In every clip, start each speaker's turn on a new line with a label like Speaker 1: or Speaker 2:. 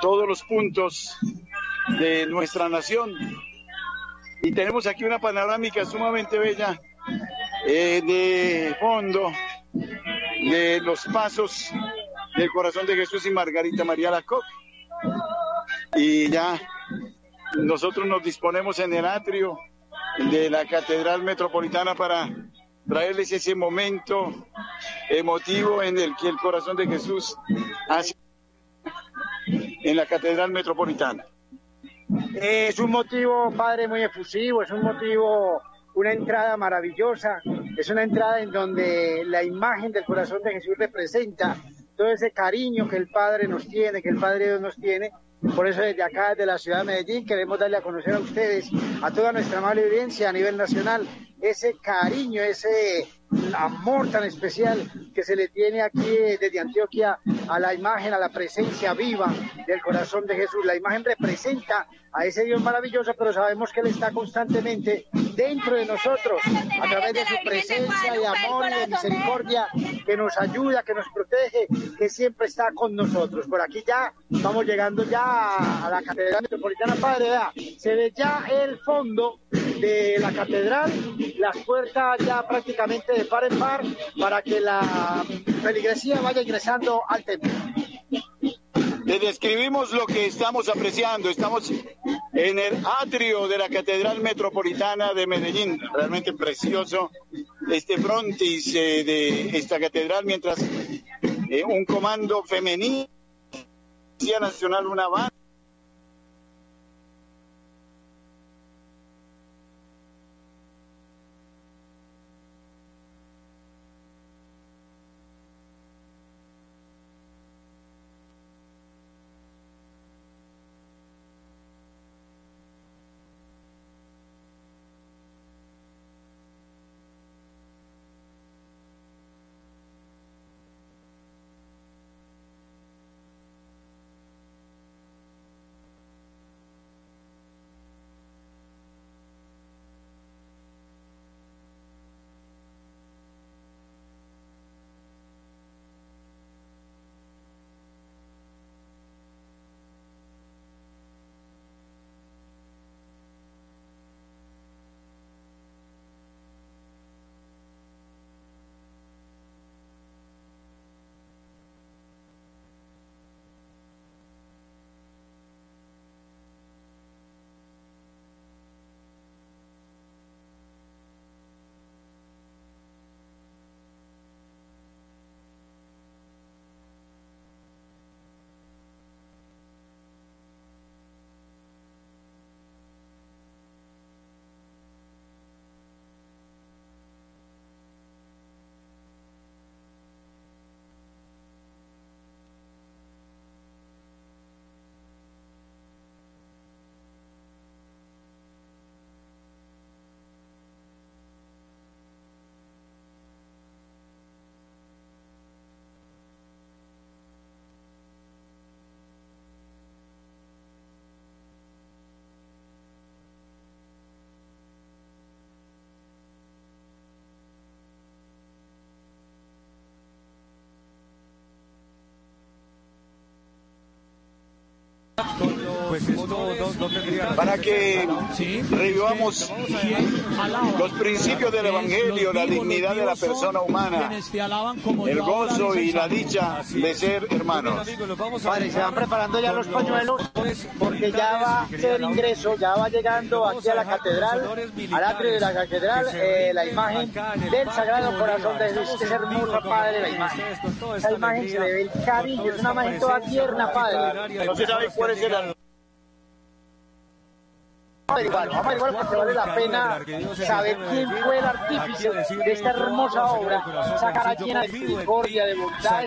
Speaker 1: todos los puntos de nuestra nación. Y tenemos aquí una panorámica sumamente bella eh, de fondo de los pasos del corazón de Jesús y Margarita María Lacoque. Y ya nosotros nos disponemos en el atrio de la Catedral Metropolitana para traerles ese momento emotivo en el que el corazón de Jesús hace en la Catedral Metropolitana.
Speaker 2: Es un motivo, Padre, muy efusivo, es un motivo, una entrada maravillosa, es una entrada en donde la imagen del corazón de Jesús representa todo ese cariño que el Padre nos tiene, que el Padre Dios nos tiene. Por eso desde acá, desde la ciudad de Medellín, queremos darle a conocer a ustedes, a toda nuestra amable audiencia a nivel nacional, ese cariño, ese amor tan especial que se le tiene aquí desde Antioquia a la imagen, a la presencia viva del corazón de Jesús. La imagen representa a ese Dios maravilloso, pero sabemos que Él está constantemente dentro de nosotros, a través de su presencia de amor y de misericordia, que nos ayuda, que nos protege, que siempre está con nosotros. Por aquí ya estamos llegando ya a la Catedral Metropolitana Padre, se ve ya el fondo de la catedral, las puertas ya prácticamente de par en par para que la feligresía vaya ingresando al templo.
Speaker 1: Le describimos lo que estamos apreciando. Estamos en el atrio de la Catedral Metropolitana de Medellín. Realmente precioso este frontis eh, de esta catedral, mientras eh, un comando femenino, Nacional, una banda Pues para que revivamos los principios del Evangelio, la dignidad de la persona humana, el gozo y la dicha de ser hermanos.
Speaker 2: Padre, se van preparando ya los pañuelos porque ya va a ser ingreso, ya va llegando aquí a la catedral, al atrio de la catedral, eh, la imagen del Sagrado Corazón de Jesús, que es hermosa, Padre, la imagen. Esa imagen se le ve el cariño, es una imagen toda tierna, Padre.
Speaker 1: No se sabe cuál es el
Speaker 2: averiguar, vamos a averiguar porque vale la pena saber quién fue el artífice de esta hermosa obra, esa cara llena de misericordia, de bondad.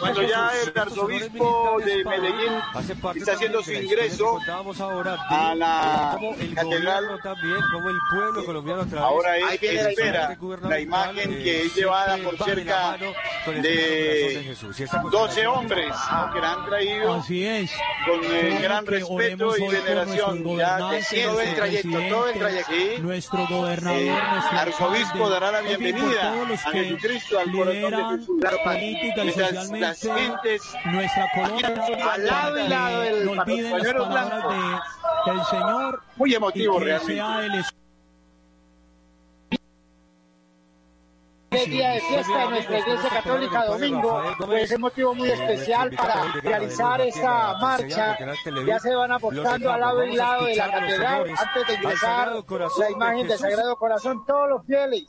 Speaker 1: Cuando ya el arzobispo de Medellín está haciendo su ingreso a la catedral, ahora él espera la imagen que es llevada por cerca de 12 hombres que la han traído con eh, gran respeto y veneración todo el
Speaker 3: nuestro
Speaker 1: trayecto, todo el trayecto. Sí.
Speaker 3: nuestro gobernador, nuestro
Speaker 1: arzobispo dará la bienvenida
Speaker 3: todos los
Speaker 1: a
Speaker 3: que
Speaker 1: Jesucristo, al corazón de Jesús. Las
Speaker 3: socialmente
Speaker 1: gentes
Speaker 3: nuestra colonia,
Speaker 1: al lado y lado del
Speaker 3: no olviden las
Speaker 1: pañuelo
Speaker 3: palabras de, del Señor
Speaker 1: muy emotivo realmente.
Speaker 3: El
Speaker 2: día de fiesta de nuestra Iglesia Católica domingo, pues es motivo muy especial para realizar esta marcha. Ya se van apostando al lado y lado de la catedral antes de ingresar la imagen del Sagrado Corazón. Todos los fieles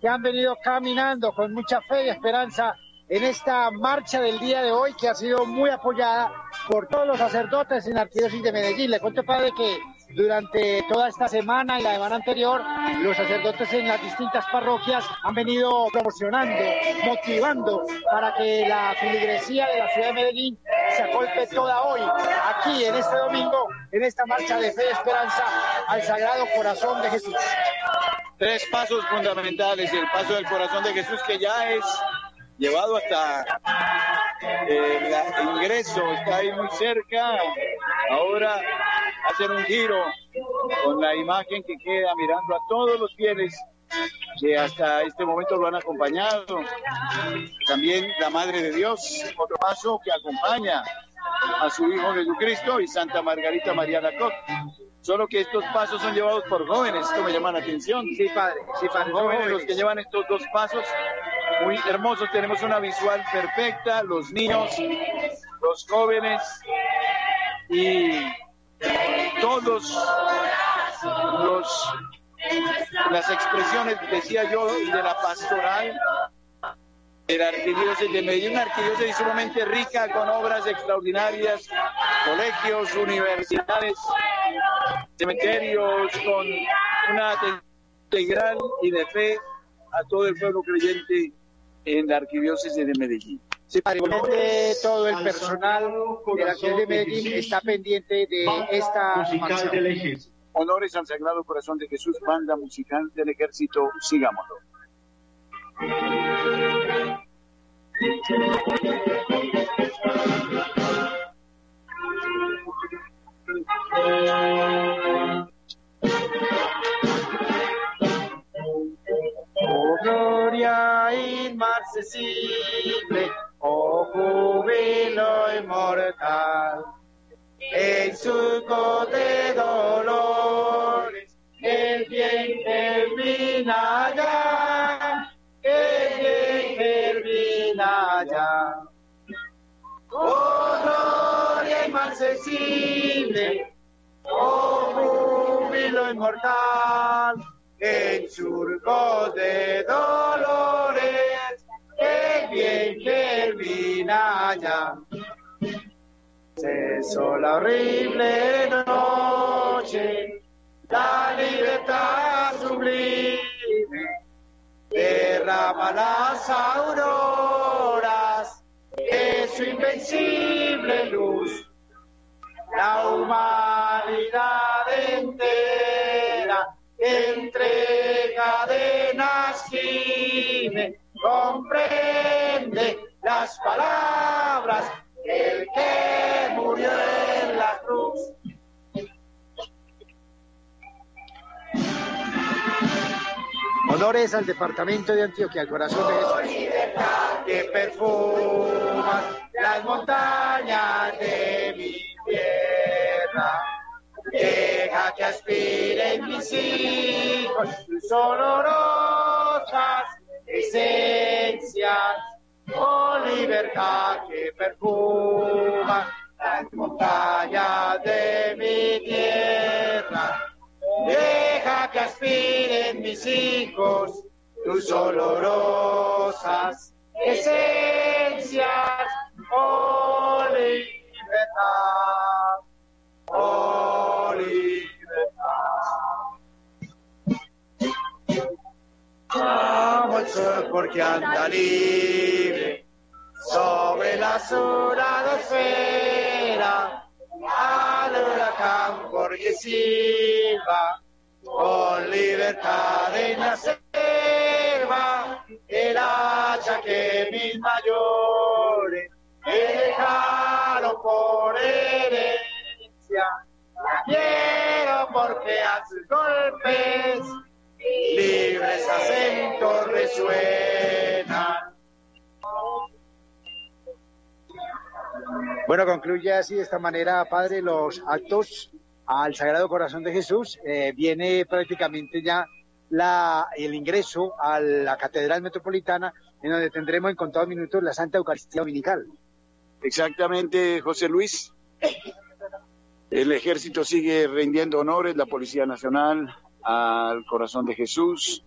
Speaker 2: que han venido caminando con mucha fe y esperanza en esta marcha del día de hoy que ha sido muy apoyada por todos los sacerdotes en la Arquidiócesis de Medellín. Le cuento, padre, que durante toda esta semana y la semana anterior, los sacerdotes en las distintas parroquias han venido promocionando, motivando para que la filigresía de la ciudad de Medellín se acolpe toda hoy, aquí en este domingo, en esta marcha de fe y esperanza al Sagrado Corazón de Jesús.
Speaker 1: Tres pasos fundamentales. El paso del corazón de Jesús que ya es llevado hasta eh, el ingreso, está ahí muy cerca. Ahora hacer un giro con la imagen que queda mirando a todos los fieles que hasta este momento lo han acompañado. También la Madre de Dios, otro paso que acompaña a su Hijo Jesucristo y Santa Margarita María Lacote. Solo que estos pasos son llevados por jóvenes, esto me llama la atención.
Speaker 2: Sí, padre, sí, padre.
Speaker 1: Jóvenes los que llevan estos dos pasos muy hermosos. Tenemos una visual perfecta, los niños, los jóvenes y todos los las expresiones, decía yo, de la pastoral de la arquidiócesis de Medellín, una arquidiócesis sumamente rica con obras extraordinarias, colegios, universidades, cementerios, con una atención integral y de fe a todo el pueblo creyente en la arquidiócesis de Medellín.
Speaker 2: Igualmente todo el personal de la ciudad de Medellín está pendiente de esta marcha.
Speaker 1: Honores al Sagrado Corazón de Jesús, banda musical del ejército, sigámoslo.
Speaker 2: Oh gloria inmarcesible, inmortal, en surco de dolores, el bien termina ya. Cesó la horrible noche, la libertad sublime, derrama las auroras de su invencible luz. La humanidad entera entre cadenas gime, comprende las palabras del que murió en la cruz. Honores al departamento de Antioquia, al corazón de Jesús. Que perfuma las montañas de mi tierra. Que aspiren mis hijos sus olorosas esencias. Oh libertad que perfuma las montañas de mi tierra. Deja que aspiren mis hijos tus olorosas esencias. Oh libertad. Sol porque anda libre sobre la esfera. Al huracán porque silba con libertad en la selva. El hacha que mis mayores me dejaron por herencia. La quiero tres acentos resuenan. Bueno, concluye así de esta manera, padre, los actos al Sagrado Corazón de Jesús. Eh, viene prácticamente ya la, el ingreso a la Catedral Metropolitana, en donde tendremos en contados minutos la Santa Eucaristía Dominical.
Speaker 1: Exactamente, José Luis. El ejército sigue rindiendo honores, la Policía Nacional, al Corazón de Jesús,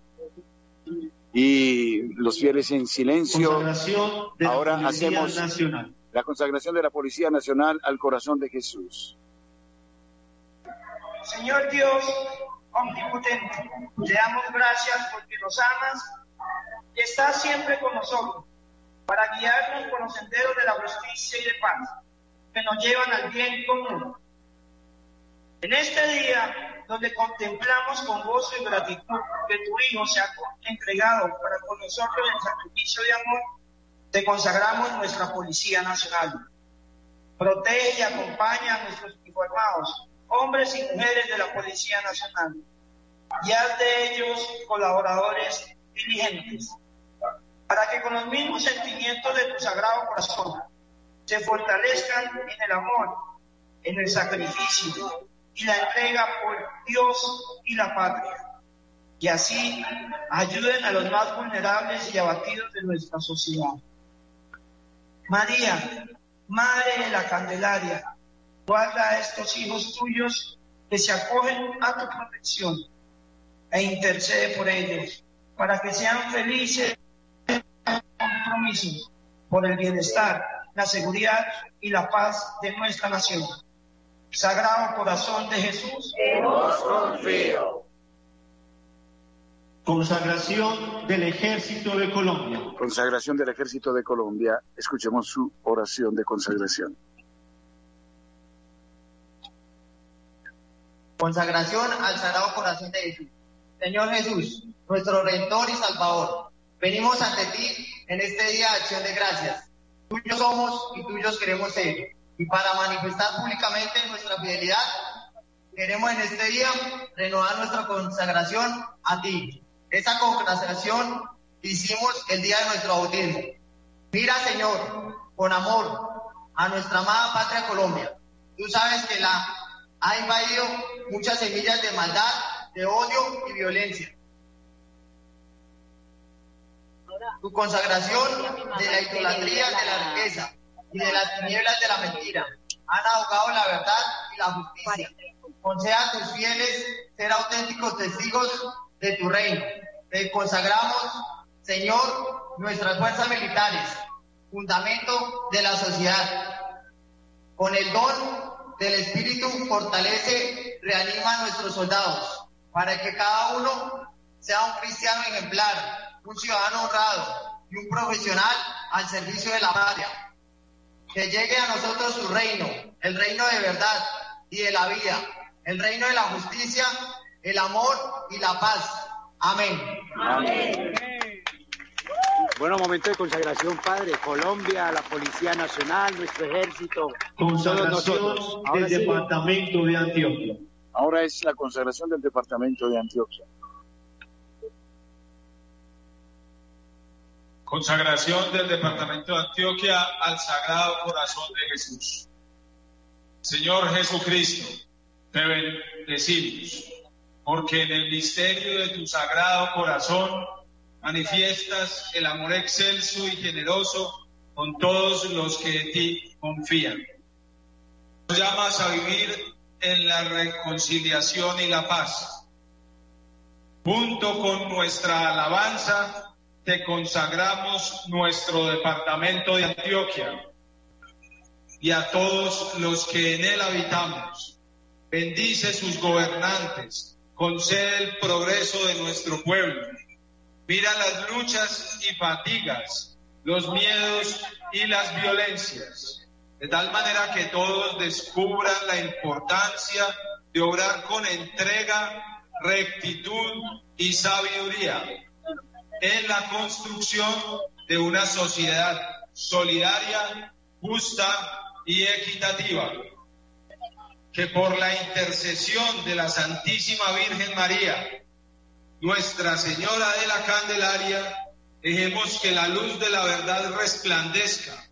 Speaker 1: y los fieles en silencio.
Speaker 4: Consagración de la
Speaker 1: Ahora hacemos
Speaker 4: Nacional.
Speaker 1: la consagración de la Policía Nacional al Corazón de Jesús.
Speaker 5: Señor Dios omnipotente, te damos gracias porque nos amas y estás siempre con nosotros para guiarnos por los senderos de la justicia y de paz que nos llevan al bien común. En este día, donde contemplamos con gozo y gratitud que tu Hijo se ha entregado para con nosotros en sacrificio de amor, te consagramos nuestra Policía Nacional. Protege y acompaña a nuestros informados, hombres y mujeres de la Policía Nacional, y haz de ellos colaboradores diligentes, para que con los mismos sentimientos de tu sagrado corazón se fortalezcan en el amor, en el sacrificio y la entrega por Dios y la patria, y así ayuden a los más vulnerables y abatidos de nuestra sociedad. María, Madre de la Candelaria, guarda a estos hijos tuyos que se acogen a tu protección e intercede por ellos para que sean felices en compromiso por el bienestar, la seguridad y la paz de nuestra nación. Sagrado Corazón de Jesús,
Speaker 4: Consagración del Ejército de Colombia.
Speaker 1: Consagración del Ejército de Colombia. Escuchemos su oración de consagración.
Speaker 6: Consagración al Sagrado Corazón de Jesús. Señor Jesús, nuestro Redentor y Salvador, venimos ante ti en este día de acción de gracias. Tuyos somos y tuyos queremos ser. Y para manifestar públicamente nuestra fidelidad, queremos en este día renovar nuestra consagración a ti. Esa consagración hicimos el día de nuestro bautismo. Mira, Señor, con amor a nuestra amada patria Colombia. Tú sabes que la ha invadido muchas semillas de maldad, de odio y violencia. Tu consagración de la idolatría, de la riqueza y de las tinieblas de la mentira han ahogado la verdad y la justicia. Conceda a tus fieles ser auténticos testigos de tu reino. Te consagramos, Señor, nuestras fuerzas militares, fundamento de la sociedad. Con el don del Espíritu fortalece, reanima a nuestros soldados, para que cada uno sea un cristiano ejemplar, un ciudadano honrado y un profesional al servicio de la patria. Que llegue a nosotros tu reino, el reino de verdad y de la vida, el reino de la justicia, el amor y la paz. Amén.
Speaker 2: Bueno, momento de consagración, Padre. Colombia, la Policía Nacional, nuestro ejército,
Speaker 4: Consagración del
Speaker 2: sí,
Speaker 4: Departamento de Antioquia.
Speaker 1: Ahora es la consagración del Departamento de Antioquia.
Speaker 7: Consagración del Departamento de Antioquia al Sagrado Corazón de Jesús. Señor Jesucristo, te bendecimos, porque en el misterio de tu Sagrado Corazón manifiestas el amor excelso y generoso con todos los que en ti confían. Nos llamas a vivir en la reconciliación y la paz. Junto con nuestra alabanza, te consagramos nuestro departamento de Antioquia y a todos los que en él habitamos. Bendice sus gobernantes, concede el progreso de nuestro pueblo. Mira las luchas y fatigas, los miedos y las violencias, de tal manera que todos descubran la importancia de obrar con entrega, rectitud y sabiduría en la construcción de una sociedad solidaria, justa y equitativa. Que por la intercesión de la Santísima Virgen María, Nuestra Señora de la Candelaria, dejemos que la luz de la verdad resplandezca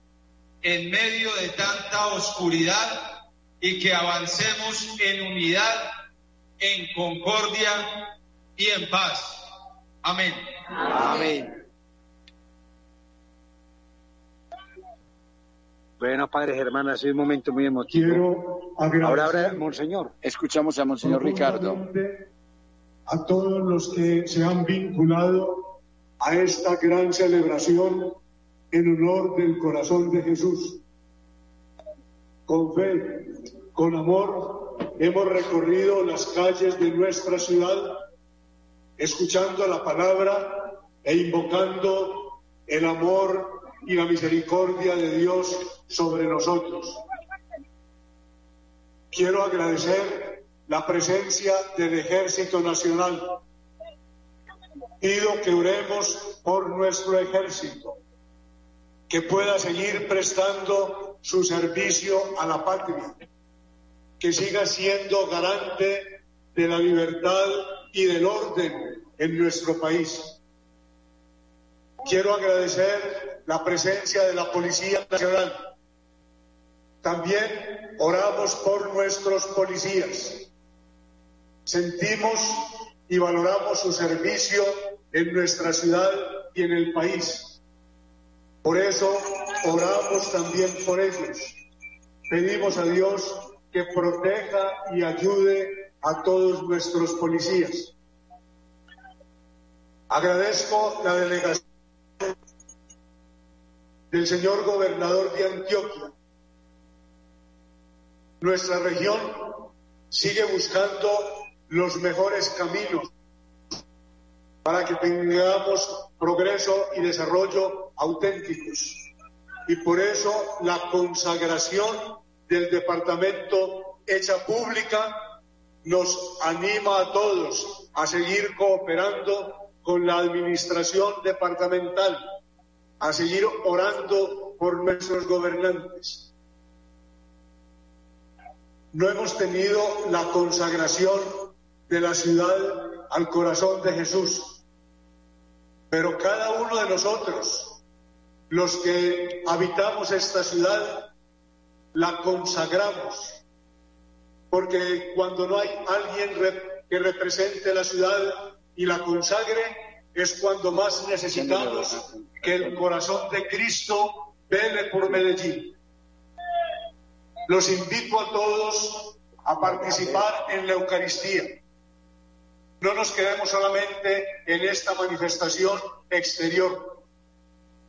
Speaker 7: en medio de tanta oscuridad y que avancemos en unidad, en concordia y en paz. Amén.
Speaker 1: Amén.
Speaker 2: Bueno, padres, hermanas, es un momento muy emotivo.
Speaker 8: Quiero
Speaker 2: Ahora,
Speaker 8: agradecer
Speaker 2: ahora, Monseñor.
Speaker 1: Escuchamos a Monseñor Ricardo.
Speaker 8: a todos los que se han vinculado a esta gran celebración en honor del corazón de Jesús. Con fe, con amor, hemos recorrido las calles de nuestra ciudad, escuchando la palabra e invocando el amor y la misericordia de Dios sobre nosotros. Quiero agradecer la presencia del Ejército Nacional. Pido que oremos por nuestro ejército, que pueda seguir prestando su servicio a la patria, que siga siendo garante de la libertad y del orden en nuestro país. Quiero agradecer la presencia de la Policía Nacional. También oramos por nuestros policías. Sentimos y valoramos su servicio en nuestra ciudad y en el país. Por eso oramos también por ellos. Pedimos a Dios que proteja y ayude a todos nuestros policías. Agradezco la delegación del señor gobernador de Antioquia. Nuestra región sigue buscando los mejores caminos para que tengamos progreso y desarrollo auténticos. Y por eso la consagración del departamento hecha pública nos anima a todos a seguir cooperando con la administración departamental, a seguir orando por nuestros gobernantes. No hemos tenido la consagración de la ciudad al corazón de Jesús, pero cada uno de nosotros, los que habitamos esta ciudad, la consagramos, porque cuando no hay alguien que represente la ciudad y la consagre, es cuando más necesitamos que el corazón de Cristo vele por Medellín. Los invito a todos a participar en la Eucaristía. No nos quedemos solamente en esta manifestación exterior.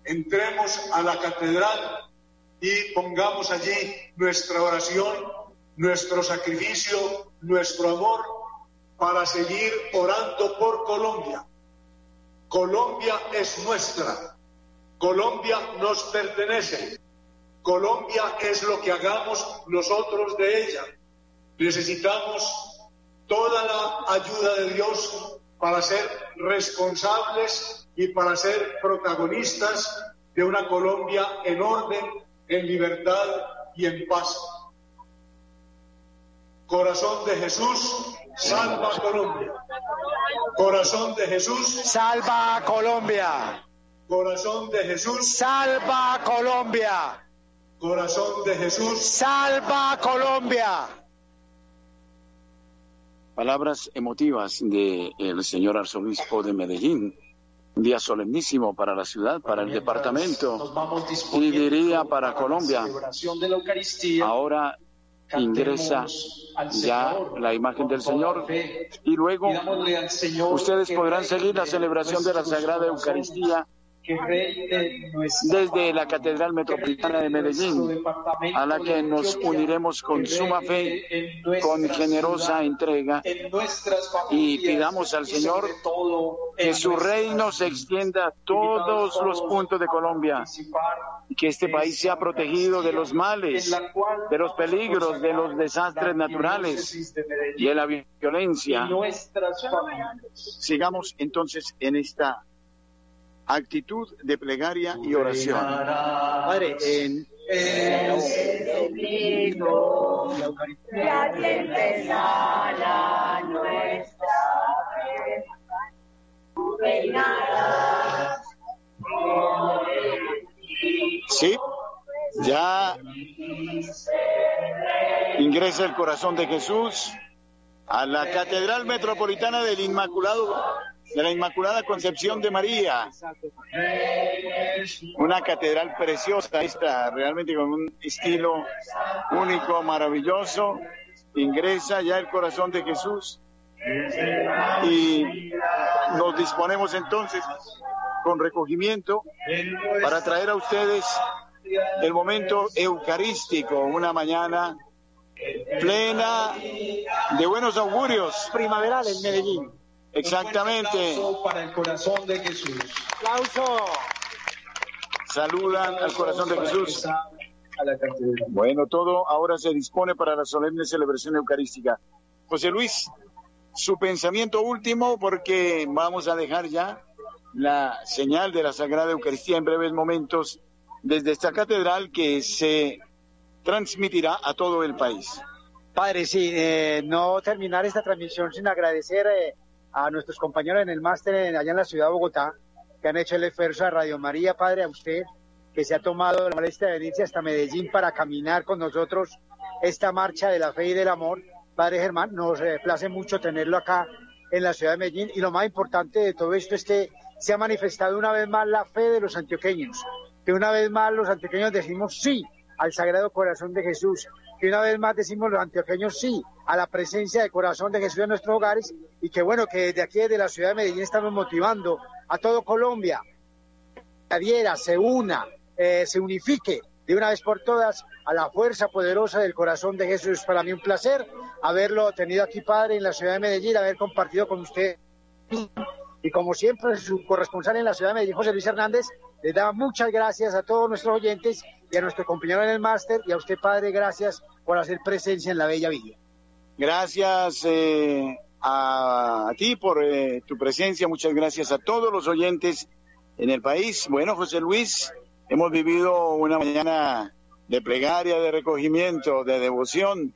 Speaker 8: Entremos a la catedral y pongamos allí nuestra oración, nuestro sacrificio, nuestro amor para seguir orando por Colombia. Colombia es nuestra. Colombia nos pertenece. Colombia es lo que hagamos nosotros de ella. Necesitamos toda la ayuda de Dios para ser responsables y para ser protagonistas de una Colombia en orden, en libertad y en paz. Corazón de Jesús, salva a Colombia. Corazón de Jesús,
Speaker 2: Salva a Colombia.
Speaker 8: Corazón de Jesús,
Speaker 2: Salva Colombia.
Speaker 8: corazón de Jesús.
Speaker 2: Salva Colombia.
Speaker 1: Palabras emotivas del señor arzobispo de Medellín. Un día solemnísimo para la ciudad, para el departamento y diría para Colombia.
Speaker 9: celebración de la Eucaristía.
Speaker 1: Ahora ingresa ya la imagen del Señor y luego ustedes podrán seguir la celebración de la Sagrada Eucaristía desde la Catedral Metropolitana de Medellín, a la que nos uniremos con suma fe, con generosa entrega, y pidamos al Señor que su reino se extienda a todos los puntos de Colombia y que este país sea protegido de los males, de los peligros, de los desastres naturales y de la violencia. Sigamos entonces en esta actitud de plegaria y oración.
Speaker 2: Padre, en
Speaker 1: ¿Sí? Ya ingresa el corazón de Jesús a la Catedral Metropolitana del Inmaculado, de la Inmaculada Concepción de María. Una catedral preciosa esta, realmente con un estilo único, maravilloso. Ingresa ya el corazón de Jesús y nos disponemos entonces con recogimiento para traer a ustedes el momento eucarístico, una mañana plena de buenos augurios.
Speaker 2: Primaveral en Medellín.
Speaker 1: Exactamente.
Speaker 10: Para el corazón de Jesús.
Speaker 2: Aplauso.
Speaker 1: Saludan al corazón de Jesús.
Speaker 10: A la catedral.
Speaker 1: Bueno, todo ahora se dispone para la solemne celebración eucarística. José Luis, su pensamiento último, porque vamos a dejar ya la señal de la Sagrada Eucaristía en breves momentos desde esta catedral que se transmitirá a todo el país.
Speaker 2: Padre, sí, eh, no terminar esta transmisión sin agradecer eh, a nuestros compañeros en el máster allá en la ciudad de Bogotá, que han hecho el esfuerzo a Radio María, Padre, a usted, que se ha tomado la molestia de venirse hasta Medellín para caminar con nosotros esta marcha de la fe y del amor. Padre Germán, nos place mucho tenerlo acá en la ciudad de Medellín y lo más importante de todo esto es que se ha manifestado una vez más la fe de los antioqueños, que una vez más los antioqueños decimos sí al Sagrado Corazón de Jesús, que una vez más decimos los antioqueños sí a la presencia del corazón de Jesús en nuestros hogares y que bueno, que desde aquí, desde la ciudad de Medellín, estamos motivando a todo Colombia se adhiera, se una, eh, se unifique de una vez por todas a la fuerza poderosa del corazón de Jesús. Para mí un placer haberlo tenido aquí, Padre, en la ciudad de Medellín, haber compartido con usted. Y como siempre, su corresponsal en la ciudad de Medellín, José Luis Hernández, le da muchas gracias a todos nuestros oyentes y a nuestro compañero en el máster y a usted, Padre, gracias por hacer presencia en la bella villa.
Speaker 1: Gracias eh, a, ti por eh, tu presencia, muchas gracias a todos los oyentes en el país. Bueno, José Luis, hemos vivido una mañana de plegaria, de recogimiento, de devoción,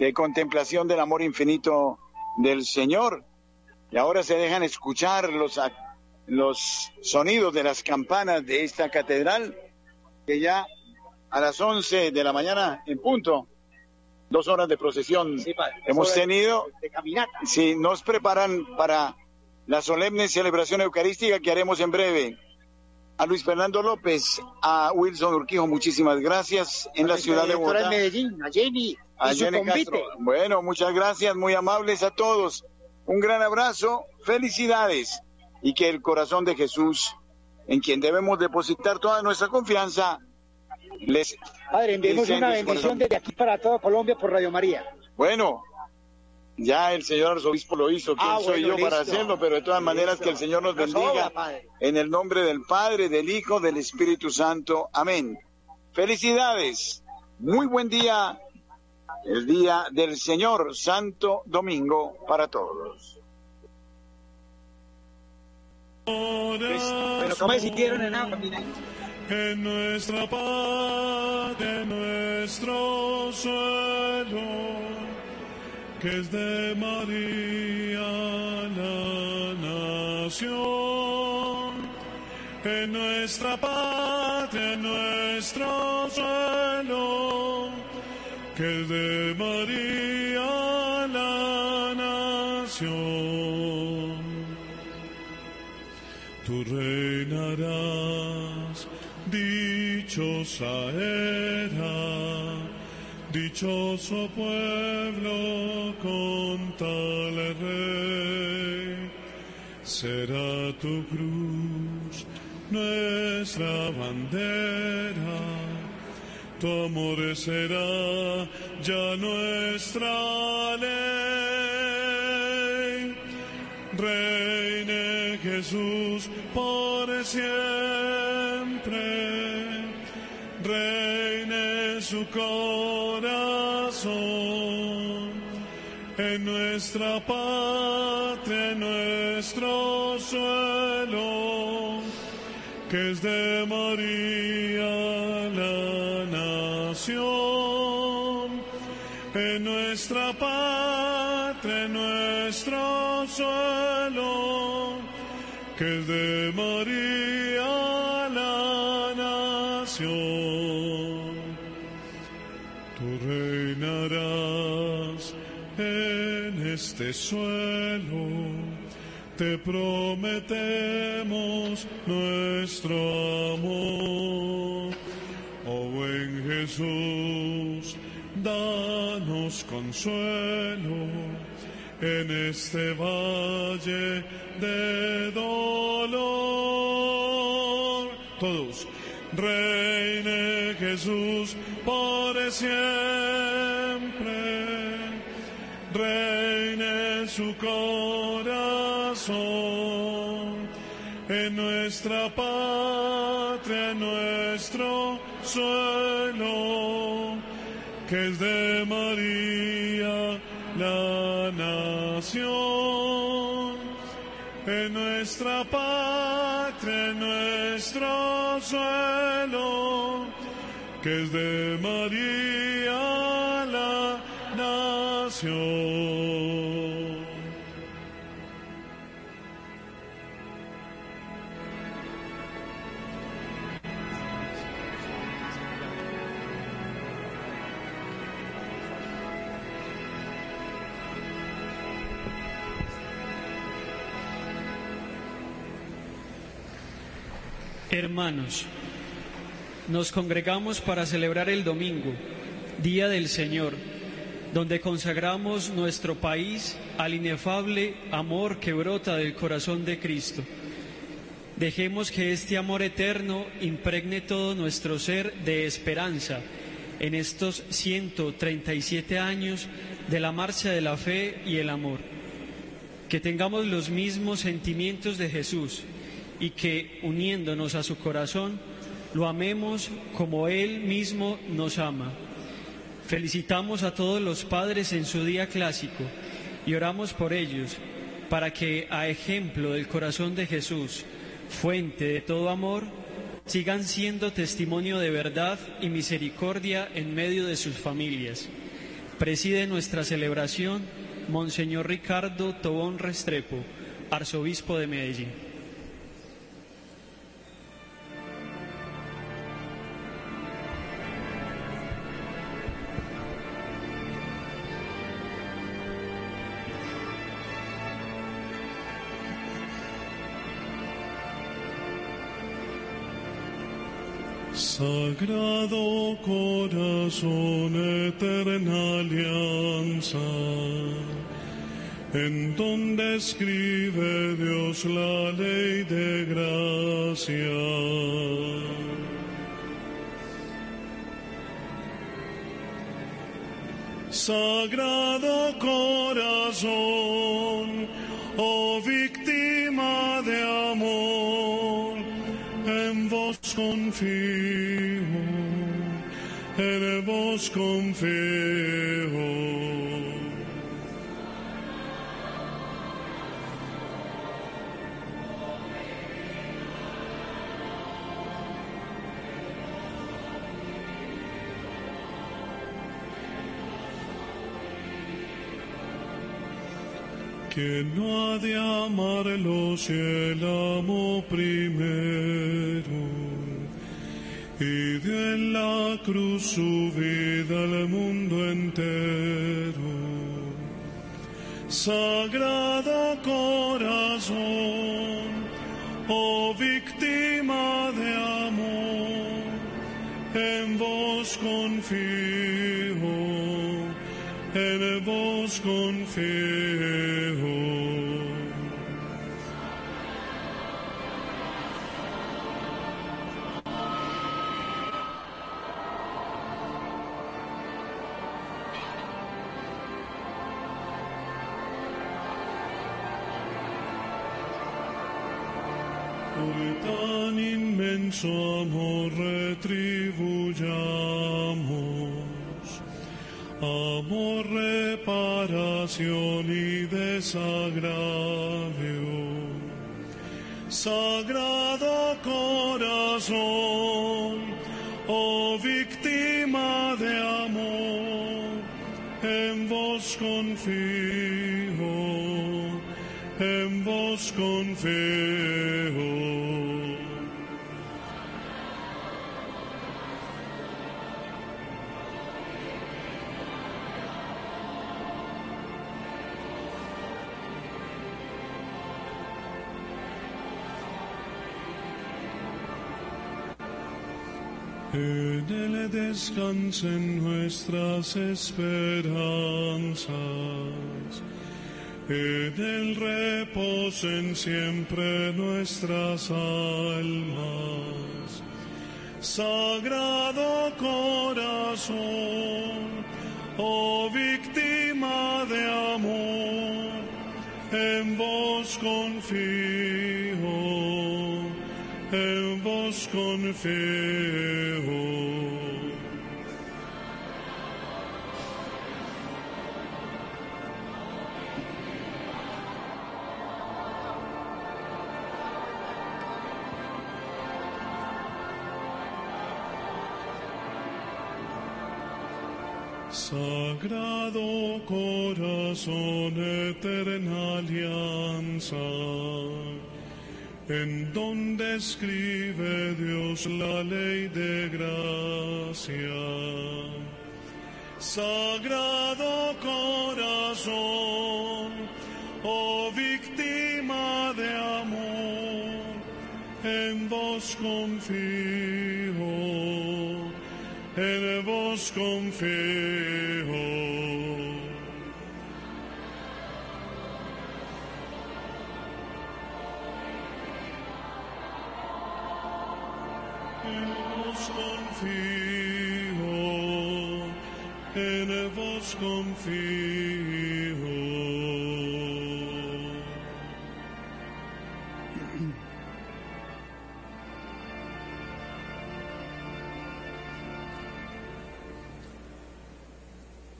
Speaker 1: de contemplación del amor infinito del Señor. Y ahora se dejan escuchar los, los sonidos de las campanas de esta catedral, que ya a las 11 de la mañana en punto, dos horas de procesión hemos tenido.
Speaker 2: De caminata.
Speaker 1: Si nos preparan para la solemne celebración eucarística que haremos en breve. A Luis Fernando López, a Wilson Urquijo, muchísimas gracias en la ciudad de Bogotá.
Speaker 2: en Medellín, a Jenny
Speaker 1: A
Speaker 2: y su
Speaker 1: Jenny
Speaker 2: convite.
Speaker 1: Castro. Bueno, muchas gracias, muy amables a todos. Un gran abrazo, felicidades y que el corazón de Jesús, en quien debemos depositar toda nuestra confianza, les
Speaker 2: Padre, enviemos una bendición desde aquí para toda Colombia por Radio María.
Speaker 1: Bueno, ya el señor arzobispo lo hizo, ¿quién
Speaker 2: Ah,
Speaker 1: soy
Speaker 2: bueno,
Speaker 1: yo para
Speaker 2: listo.
Speaker 1: hacerlo? Pero de todas maneras que el Señor nos bendiga en el nombre del Padre, del Hijo, del Espíritu Santo. Amén. Felicidades. Muy buen día, el día del Señor, Santo Domingo para todos.
Speaker 2: Pero como decidieron en agua, mira.
Speaker 11: En nuestra patria, en nuestro suelo, que es de María la nación. En nuestra patria, en nuestro suelo, que es de María la nación. Tú reinarás, dichosa era, dichoso pueblo con tal rey. Será tu cruz nuestra bandera, tu amor será ya nuestra ley. Reine Jesús por siempre, reine su corazón, en nuestra patria, en nuestro suelo, que es de María la nación, en nuestra patria, en nuestro suelo, que es de María este suelo. Te prometemos nuestro amor. Oh buen Jesús, danos consuelo en este valle de dolor. Todos, reine Jesús por siempre, reine su corazón en nuestra patria, nuestro suelo, que es de María la nación, en nuestra patria, nuestro suelo, que es de María la nación.
Speaker 12: Hermanos, nos congregamos para celebrar el domingo, Día del Señor, donde consagramos nuestro país al inefable amor que brota del corazón de Cristo. Dejemos que este amor eterno impregne todo nuestro ser de esperanza en estos 137 años de la marcha de la fe y el amor. Que tengamos los mismos sentimientos de Jesús y que, uniéndonos a su corazón, lo amemos como Él mismo nos ama. Felicitamos a todos los padres en su día clásico y oramos por ellos para que, a ejemplo del corazón de Jesús, fuente de todo amor, sigan siendo testimonio de verdad y misericordia en medio de sus familias. Preside nuestra celebración Monseñor Ricardo Tobón Restrepo, arzobispo de Medellín.
Speaker 11: Sagrado corazón, eterna alianza, en donde escribe Dios la ley de gracia. Sagrado corazón, oh víctima de amor, confío, en vos confío. que no ha de amarlo si el amo primero y dio en la cruz su vida al mundo entero. Sagrado corazón, oh víctima de amor, en vos confío, en vos confío. Amor retribuyamos, amor, reparación y desagravio. Sagrado corazón, oh víctima de amor, en vos confío, en vos confío. Descansen nuestras esperanzas, en él reposen siempre nuestras almas. Sagrado corazón, oh víctima de amor, en vos confío, en vos confío. Sagrado corazón, eterna alianza, en donde escribe Dios la ley de gracia. Sagrado corazón, oh víctima de amor, en vos confío, en vos confío. En vos confío, en vos confío.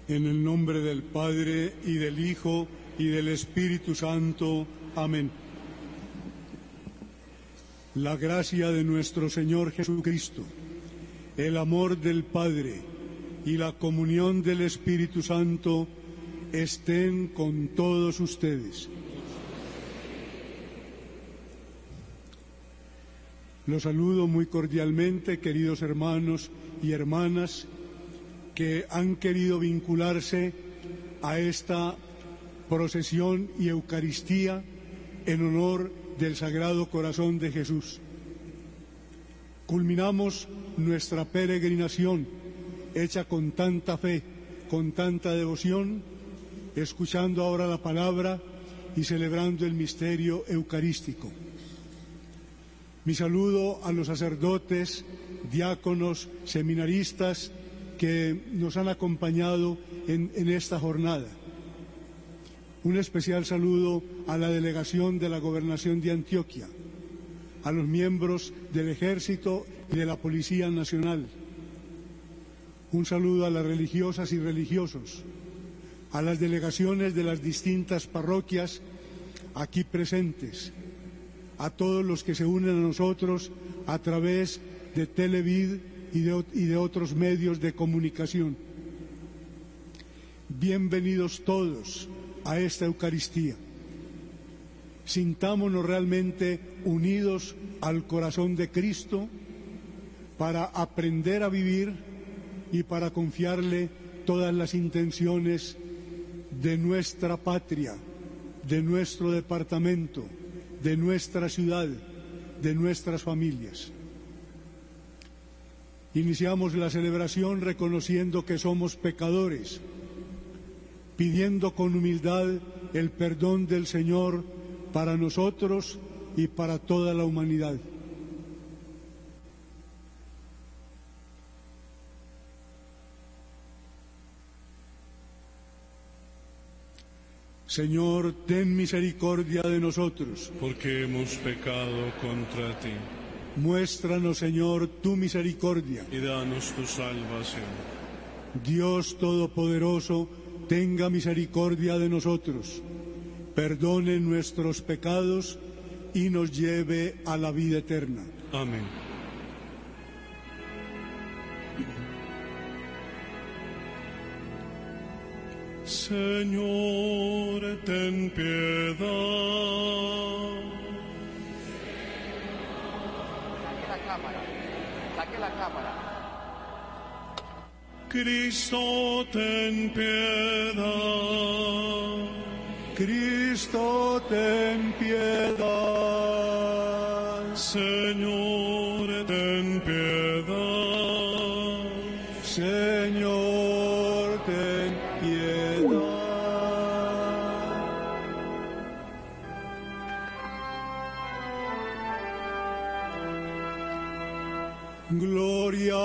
Speaker 8: En el nombre del Padre y del Hijo y del Espíritu Santo. Amén. La gracia de nuestro Señor Jesucristo, el amor del Padre y la comunión del Espíritu Santo estén con todos ustedes. Los saludo muy cordialmente, queridos hermanos y hermanas que han querido vincularse a esta procesión y Eucaristía en honor del Sagrado Corazón de Jesús. Culminamos nuestra peregrinación hecha con tanta fe, con tanta devoción, escuchando ahora la palabra y celebrando el misterio eucarístico. Mi saludo a los sacerdotes, diáconos, seminaristas que nos han acompañado en, esta jornada. Un especial saludo a la delegación de la Gobernación de Antioquia, a los miembros del Ejército y de la Policía Nacional. Un saludo a las religiosas y religiosos, a las delegaciones de las distintas parroquias aquí presentes, a todos los que se unen a nosotros a través de Televid y de, otros medios de comunicación. Bienvenidos todos a esta Eucaristía. Sintámonos realmente unidos al corazón de Cristo para aprender a vivir y para confiarle todas las intenciones de nuestra patria, de nuestro departamento, de nuestra ciudad, de nuestras familias. Iniciamos la celebración reconociendo que somos pecadores, pidiendo con humildad el perdón del Señor para nosotros y para toda la humanidad. Señor, ten misericordia de nosotros.
Speaker 11: Porque hemos pecado contra ti.
Speaker 8: Muéstranos, Señor, tu misericordia.
Speaker 11: Y danos tu salvación.
Speaker 8: Dios Todopoderoso, tenga misericordia de nosotros, perdone nuestros pecados y nos lleve a la vida eterna.
Speaker 11: Amén. Señor, ten piedad.
Speaker 13: La cámara.
Speaker 11: Cristo, ten piedad.
Speaker 8: Cristo, ten piedad.
Speaker 11: Señor, ten piedad.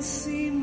Speaker 14: bendecimos,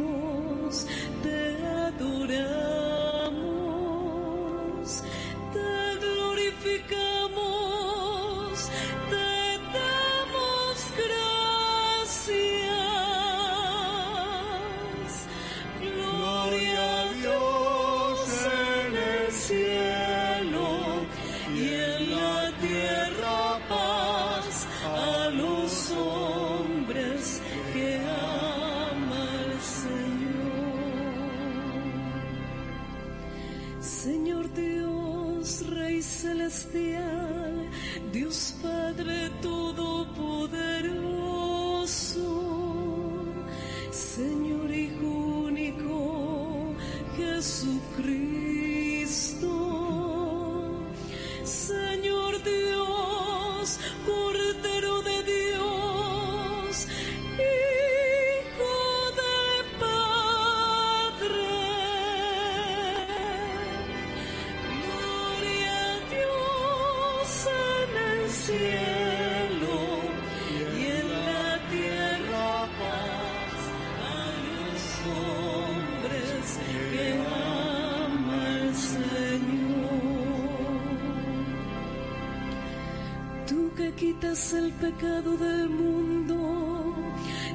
Speaker 14: quitas el pecado del mundo,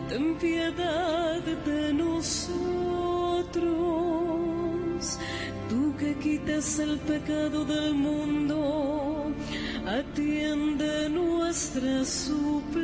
Speaker 14: ten piedad de nosotros. Tú que quitas el pecado del mundo, atiende nuestra súplica.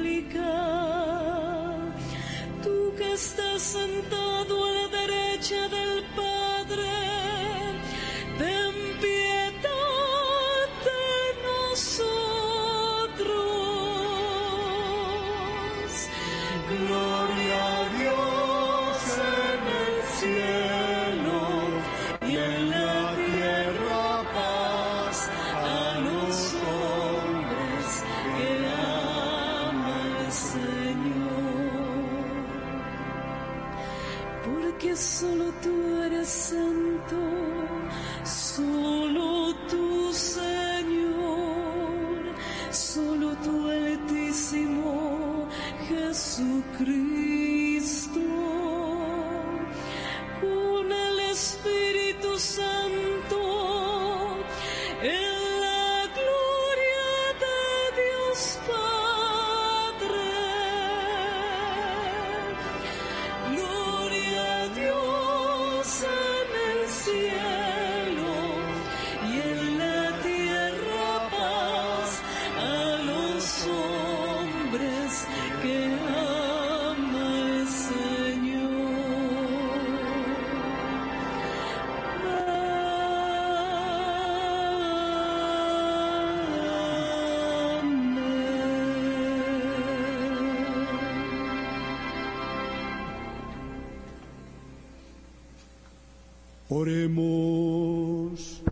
Speaker 11: Oremos.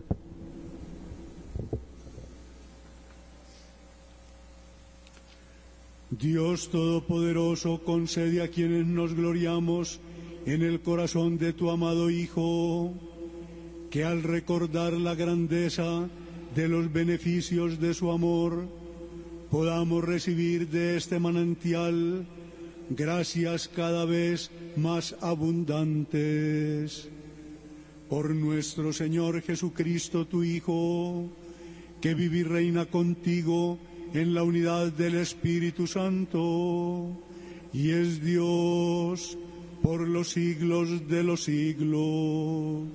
Speaker 11: Dios Todopoderoso, concede a quienes nos gloriamos en el corazón de tu amado Hijo, que al recordar la grandeza de los beneficios de su amor, podamos recibir de este manantial gracias cada vez más abundantes. Por nuestro Señor Jesucristo, tu Hijo, que vive y reina contigo en la unidad del Espíritu Santo, y es Dios por los siglos de los siglos.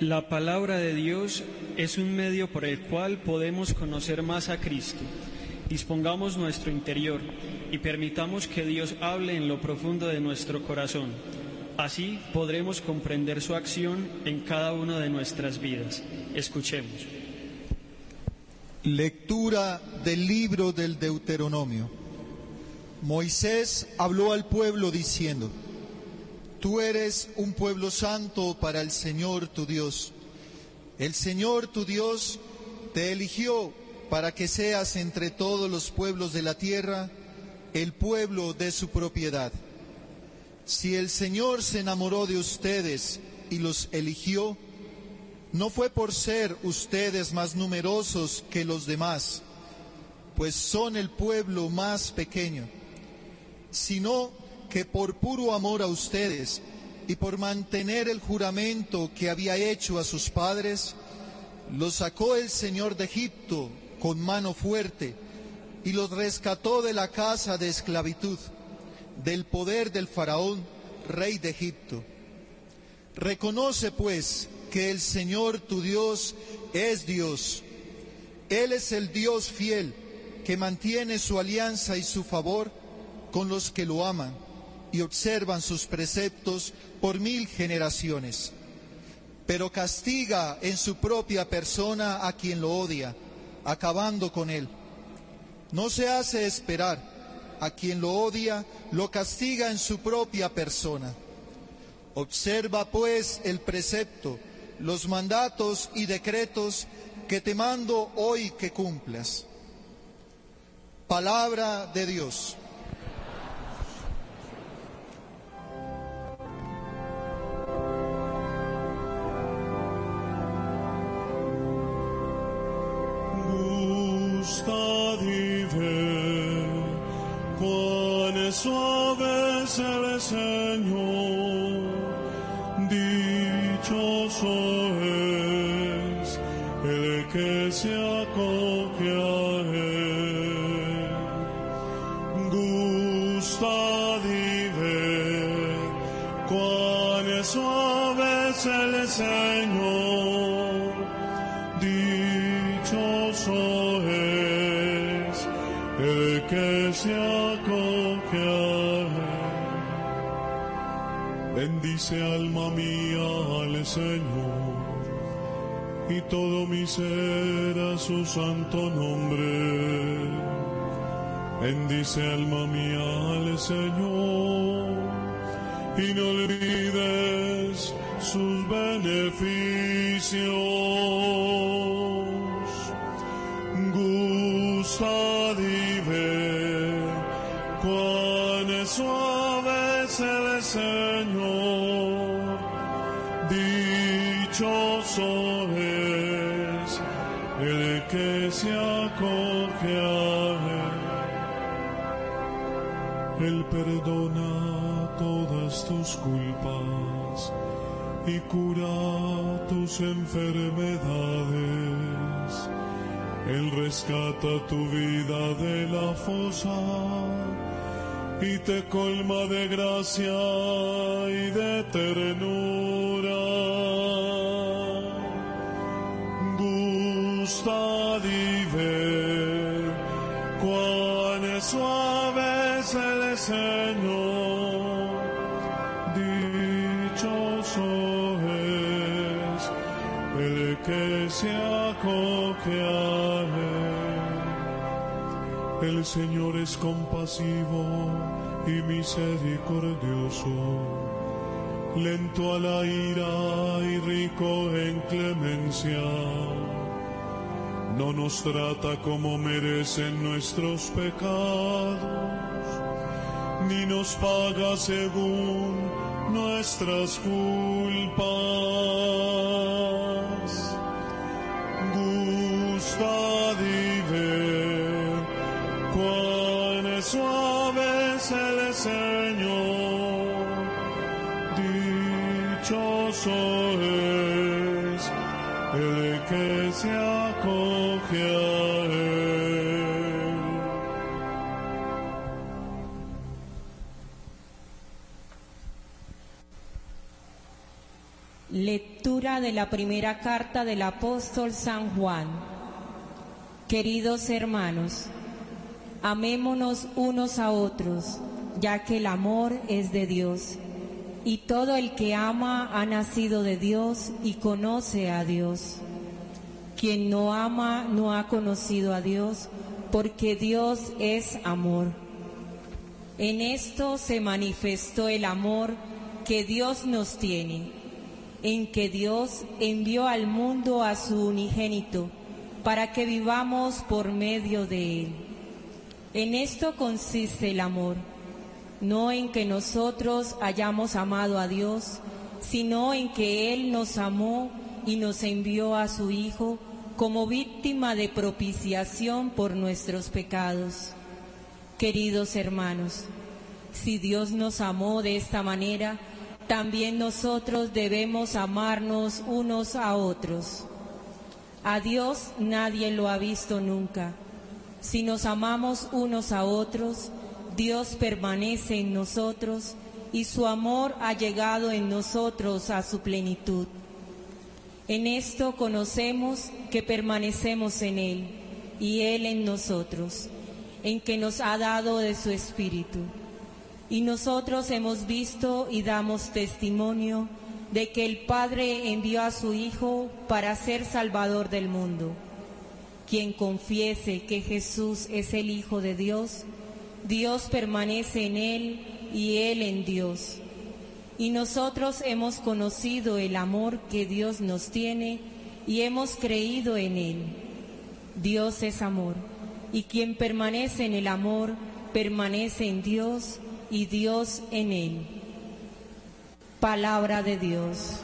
Speaker 12: La palabra de Dios es un medio por el cual podemos conocer más a Cristo. Dispongamos nuestro interior y permitamos que Dios hable en lo profundo de nuestro corazón. Así podremos comprender su acción en cada una de nuestras vidas. Escuchemos.
Speaker 15: Lectura del libro del Deuteronomio. Moisés habló al pueblo diciendo, Tú eres un pueblo santo para el Señor tu Dios. El Señor tu Dios te eligió para que seas entre todos los pueblos de la tierra el pueblo de su propiedad. Si el Señor se enamoró de ustedes y los eligió, no fue por ser ustedes más numerosos que los demás, pues son el pueblo más pequeño, sino que por puro amor a ustedes y por mantener el juramento que había hecho a sus padres, los sacó el Señor de Egipto con mano fuerte y los rescató de la casa de esclavitud, del poder del faraón, rey de Egipto. Reconoce pues que el Señor tu Dios es Dios. Él es el Dios fiel que mantiene su alianza y su favor con los que lo aman y observan sus preceptos por mil generaciones. Pero castiga en su propia persona a quien lo odia, acabando con él. No se hace esperar. A quien lo odia, lo castiga en su propia persona. Observa pues el precepto, los mandatos y decretos que te mando hoy que cumplas. Palabra de Dios.
Speaker 11: Ved cuán suave es el Señor, dichoso es el que se acoge a él. Ved cuán suave es el Señor, Bendice alma mía al Señor y todo mi ser a su santo nombre. Bendice alma mía al Señor y no olvides sus beneficios. Él. Perdona todas tus culpas y cura tus enfermedades. Él rescata tu vida de la fosa y te colma de gracia y de ternura. Gustad Señor, dichoso es el que se acoge. El Señor es compasivo y misericordioso, lento a la ira y rico en clemencia. No nos trata como merecen nuestros pecados, ni nos paga según nuestras culpas.
Speaker 16: De la primera carta del apóstol San Juan. Queridos hermanos, amémonos unos a otros, ya que el amor es de Dios. y todo el que ama ha nacido de Dios y conoce a Dios. Quien no ama no ha conocido a Dios, porque Dios es amor. En esto se manifestó el amor que Dios nos tiene, en que Dios envió al mundo a su unigénito, para que vivamos por medio de él. En esto consiste el amor, no en que nosotros hayamos amado a Dios, sino en que Él nos amó y nos envió a su Hijo como víctima de propiciación por nuestros pecados. Queridos hermanos, si Dios nos amó de esta manera, también nosotros debemos amarnos unos a otros. A Dios nadie lo ha visto nunca. Si nos amamos unos a otros, Dios permanece en nosotros y su amor ha llegado en nosotros a su plenitud. En esto conocemos que permanecemos en Él y Él en nosotros, en que nos ha dado de su Espíritu. Y nosotros hemos visto y damos testimonio de que el Padre envió a su Hijo para ser Salvador del mundo. Quien confiese que Jesús es el Hijo de Dios, Dios permanece en él y él en Dios. Y nosotros hemos conocido el amor que Dios nos tiene y hemos creído en él. Dios es amor, y quien permanece en el amor, permanece en Dios y Dios en él. Palabra de Dios.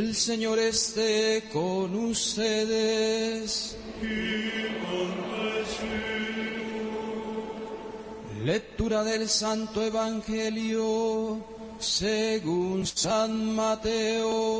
Speaker 11: El Señor
Speaker 17: esté con ustedes. Lectura del Santo Evangelio según San Mateo.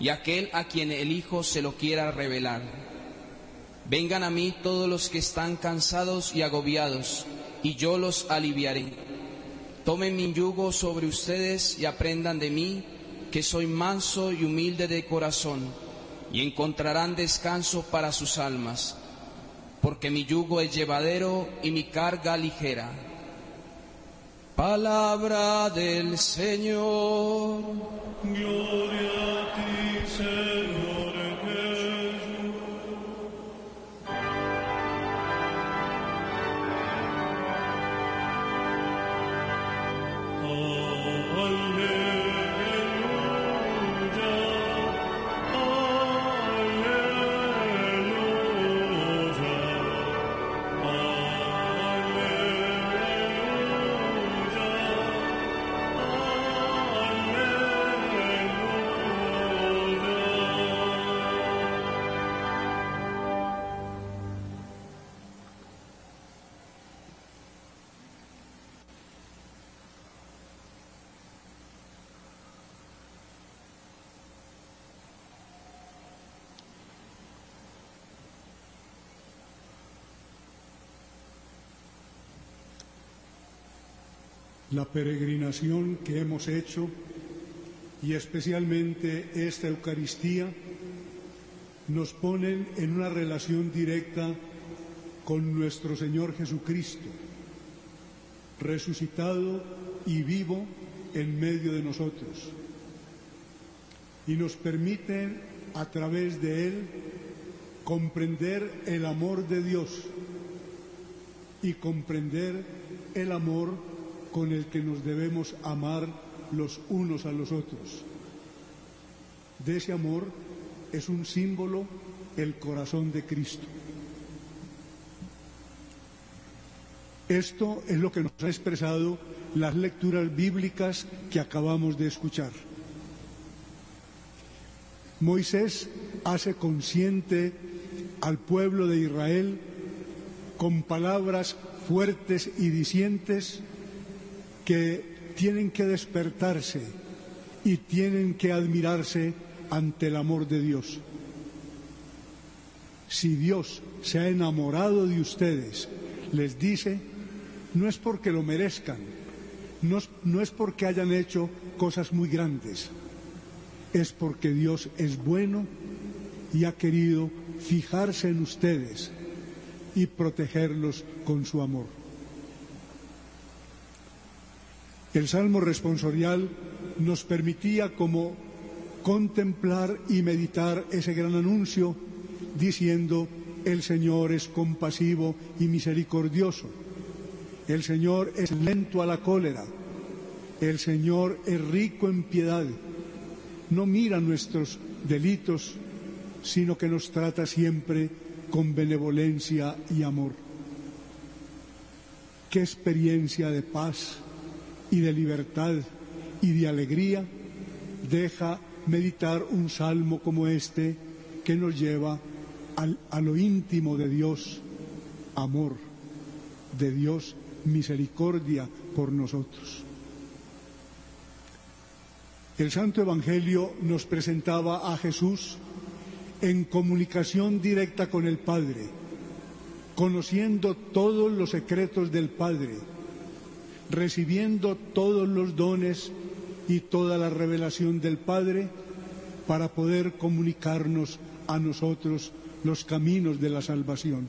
Speaker 17: y aquel a quien el Hijo se lo quiera revelar. Vengan a mí todos los que están cansados y agobiados, y yo los aliviaré. Tomen mi yugo sobre ustedes y aprendan de mí, que soy manso y humilde de corazón, y encontrarán descanso para sus almas, porque mi yugo es llevadero y mi carga ligera. Palabra del Señor.
Speaker 11: Gloria a ti, Señor
Speaker 8: La peregrinación que hemos hecho y especialmente esta Eucaristía nos ponen en una relación directa con nuestro Señor Jesucristo, resucitado y vivo en medio de nosotros. Y nos permiten a través de Él comprender el amor de Dios y comprender el amor con el que nos debemos amar los unos a los otros. De ese amor es un símbolo el corazón de Cristo. Esto es lo que nos ha expresado las lecturas bíblicas que acabamos de escuchar. Moisés hace consciente al pueblo de Israel con palabras fuertes y dicientes que tienen que despertarse y tienen que admirarse ante el amor de Dios. Si Dios se ha enamorado de ustedes, les dice, no es porque lo merezcan, no, no es porque hayan hecho cosas muy grandes, es porque Dios es bueno y ha querido fijarse en ustedes y protegerlos con su amor. El Salmo responsorial nos permitía como contemplar y meditar ese gran anuncio diciendo, el Señor es compasivo y misericordioso, el Señor es lento a la cólera, el Señor es rico en piedad, no mira nuestros delitos, sino que nos trata siempre con benevolencia y amor. Qué experiencia de paz y de libertad y de alegría deja meditar un salmo como este que nos lleva a lo íntimo de Dios, amor, de Dios, misericordia por nosotros. El Santo Evangelio nos presentaba a Jesús en comunicación directa con el Padre, conociendo todos los secretos del Padre, recibiendo todos los dones y toda la revelación del Padre para poder comunicarnos a nosotros los caminos de la salvación.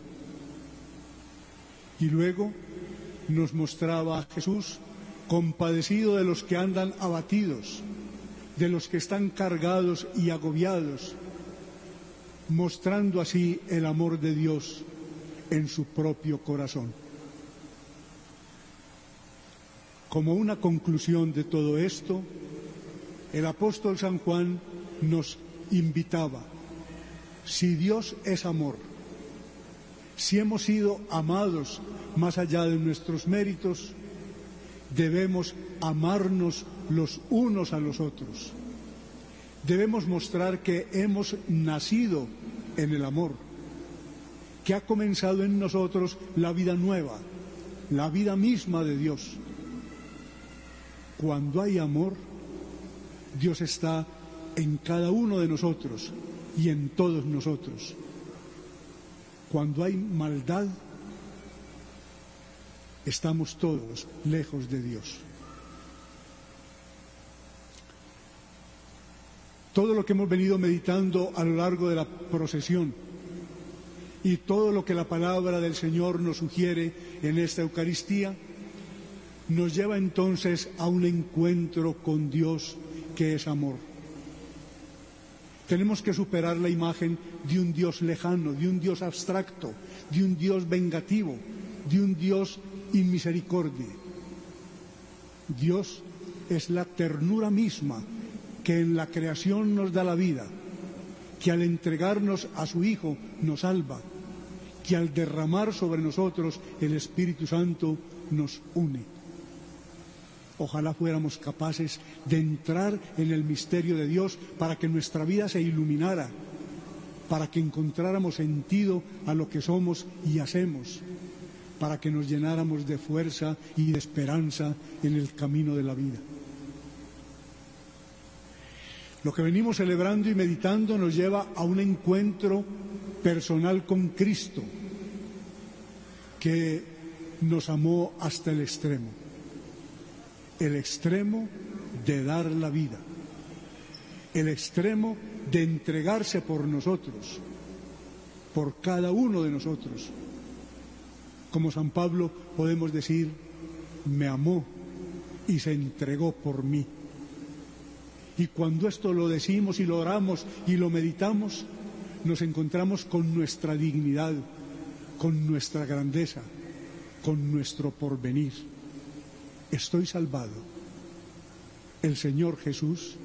Speaker 8: Y luego nos mostraba a Jesús compadecido de los que andan abatidos, de los que están cargados y agobiados, mostrando así el amor de Dios en su propio corazón. Como una conclusión de todo esto, el apóstol San Juan nos invitaba, si Dios es amor, si hemos sido amados más allá de nuestros méritos, debemos amarnos los unos a los otros. Debemos mostrar que hemos nacido en el amor, que ha comenzado en nosotros la vida nueva, la vida misma de Dios. Cuando hay amor, Dios está en cada uno de nosotros y en todos nosotros. Cuando hay maldad, estamos todos lejos de Dios. Todo lo que hemos venido meditando a lo largo de la procesión y todo lo que la palabra del Señor nos sugiere en esta Eucaristía nos lleva entonces a un encuentro con Dios que es amor. Tenemos que superar la imagen de un Dios lejano, de un Dios abstracto, de un Dios vengativo, de un Dios inmisericordia. Dios es la ternura misma que en la creación nos da la vida, que al entregarnos a su Hijo nos salva, que al derramar sobre nosotros el Espíritu Santo nos une. Ojalá fuéramos capaces de entrar en el misterio de Dios para que nuestra vida se iluminara, para que encontráramos sentido a lo que somos y hacemos, para que nos llenáramos de fuerza y de esperanza en el camino de la vida. Lo que venimos celebrando y meditando nos lleva a un encuentro personal con Cristo, que nos amó hasta el extremo el extremo de dar la vida, el extremo de entregarse por nosotros, por cada uno de nosotros. Como San Pablo podemos decir, me amó y se entregó por mí. Y cuando esto lo decimos y lo oramos y lo meditamos, nos encontramos con nuestra dignidad, con nuestra grandeza, con nuestro porvenir estoy salvado. El Señor Jesús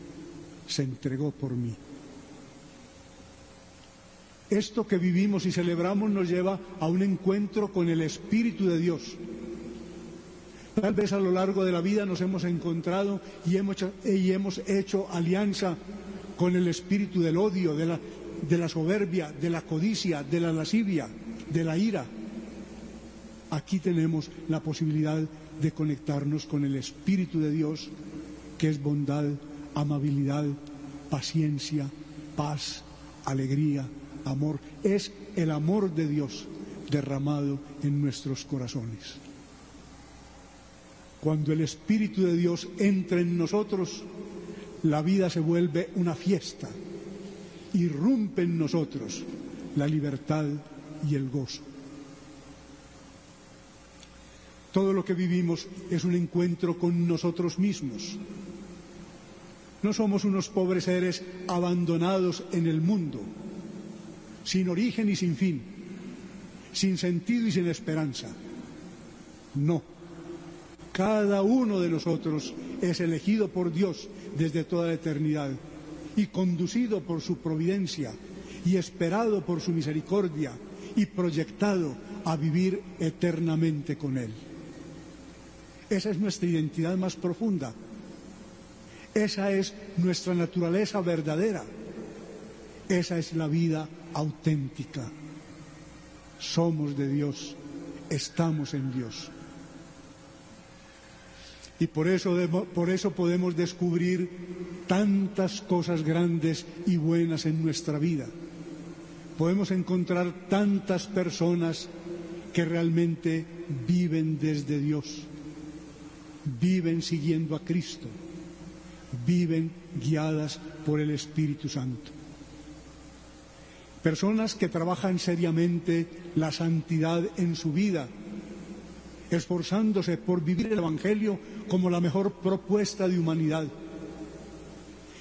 Speaker 8: se entregó por mí. Esto que vivimos y celebramos nos lleva a un encuentro con el Espíritu de Dios. Tal vez a lo largo de la vida nos hemos encontrado y hemos, y hemos hecho alianza con el espíritu del odio, de la, de la soberbia, de la codicia, de la lascivia, de la ira. Aquí tenemos la posibilidad de conectarnos con el Espíritu de Dios, que es bondad, amabilidad, paciencia, paz, alegría, amor. Es el amor de Dios derramado en nuestros corazones. Cuando el Espíritu de Dios entra en nosotros, la vida se vuelve una fiesta. Irrumpe en nosotros la libertad y el gozo. Todo lo que vivimos es un encuentro con nosotros mismos. No somos unos pobres seres abandonados en el mundo, sin origen y sin fin, sin sentido y sin esperanza. No. Cada uno de nosotros es elegido por Dios desde toda la eternidad y conducido por su providencia y esperado por su misericordia y proyectado a vivir eternamente con Él. Esa es nuestra identidad más profunda. Esa es nuestra naturaleza verdadera. Esa es la vida auténtica. Somos de Dios, estamos en Dios. Y por eso, por eso podemos descubrir tantas cosas grandes y buenas en nuestra vida. Podemos encontrar tantas personas que realmente viven desde Dios viven siguiendo a Cristo, viven guiadas por el Espíritu Santo. Personas que trabajan seriamente la santidad en su vida, esforzándose por vivir el Evangelio como la mejor propuesta de humanidad,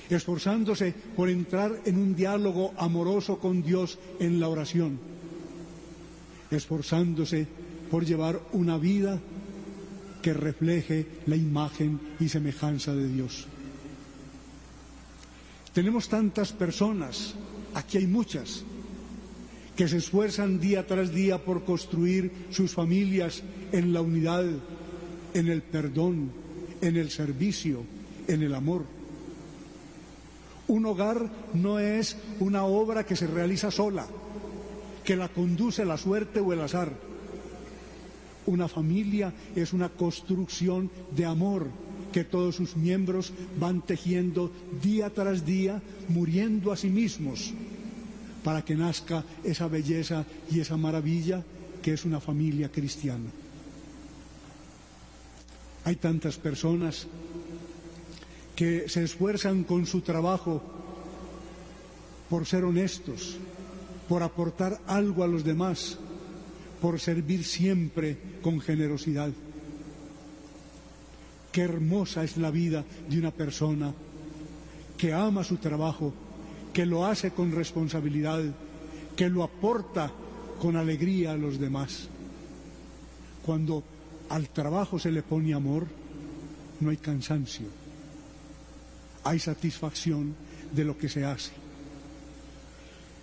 Speaker 8: esforzándose por entrar en un diálogo amoroso con Dios en la oración, esforzándose por llevar una vida que refleje la imagen y semejanza de Dios. Tenemos tantas personas, aquí hay muchas, que se esfuerzan día tras día por construir sus familias en la unidad, en el perdón, en el servicio, en el amor. Un hogar no es una obra que se realiza sola, que la conduce la suerte o el azar una familia es una construcción de amor que todos sus miembros van tejiendo día tras día, muriendo a sí mismos, para que nazca esa belleza y esa maravilla que es una familia cristiana. Hay tantas personas que se esfuerzan con su trabajo por ser honestos, por aportar algo a los demás, por servir siempre con generosidad. Qué hermosa es la vida de una persona que ama su trabajo, que lo hace con responsabilidad, que lo aporta con alegría a los demás. Cuando al trabajo se le pone amor, no hay cansancio, hay satisfacción de lo que se hace.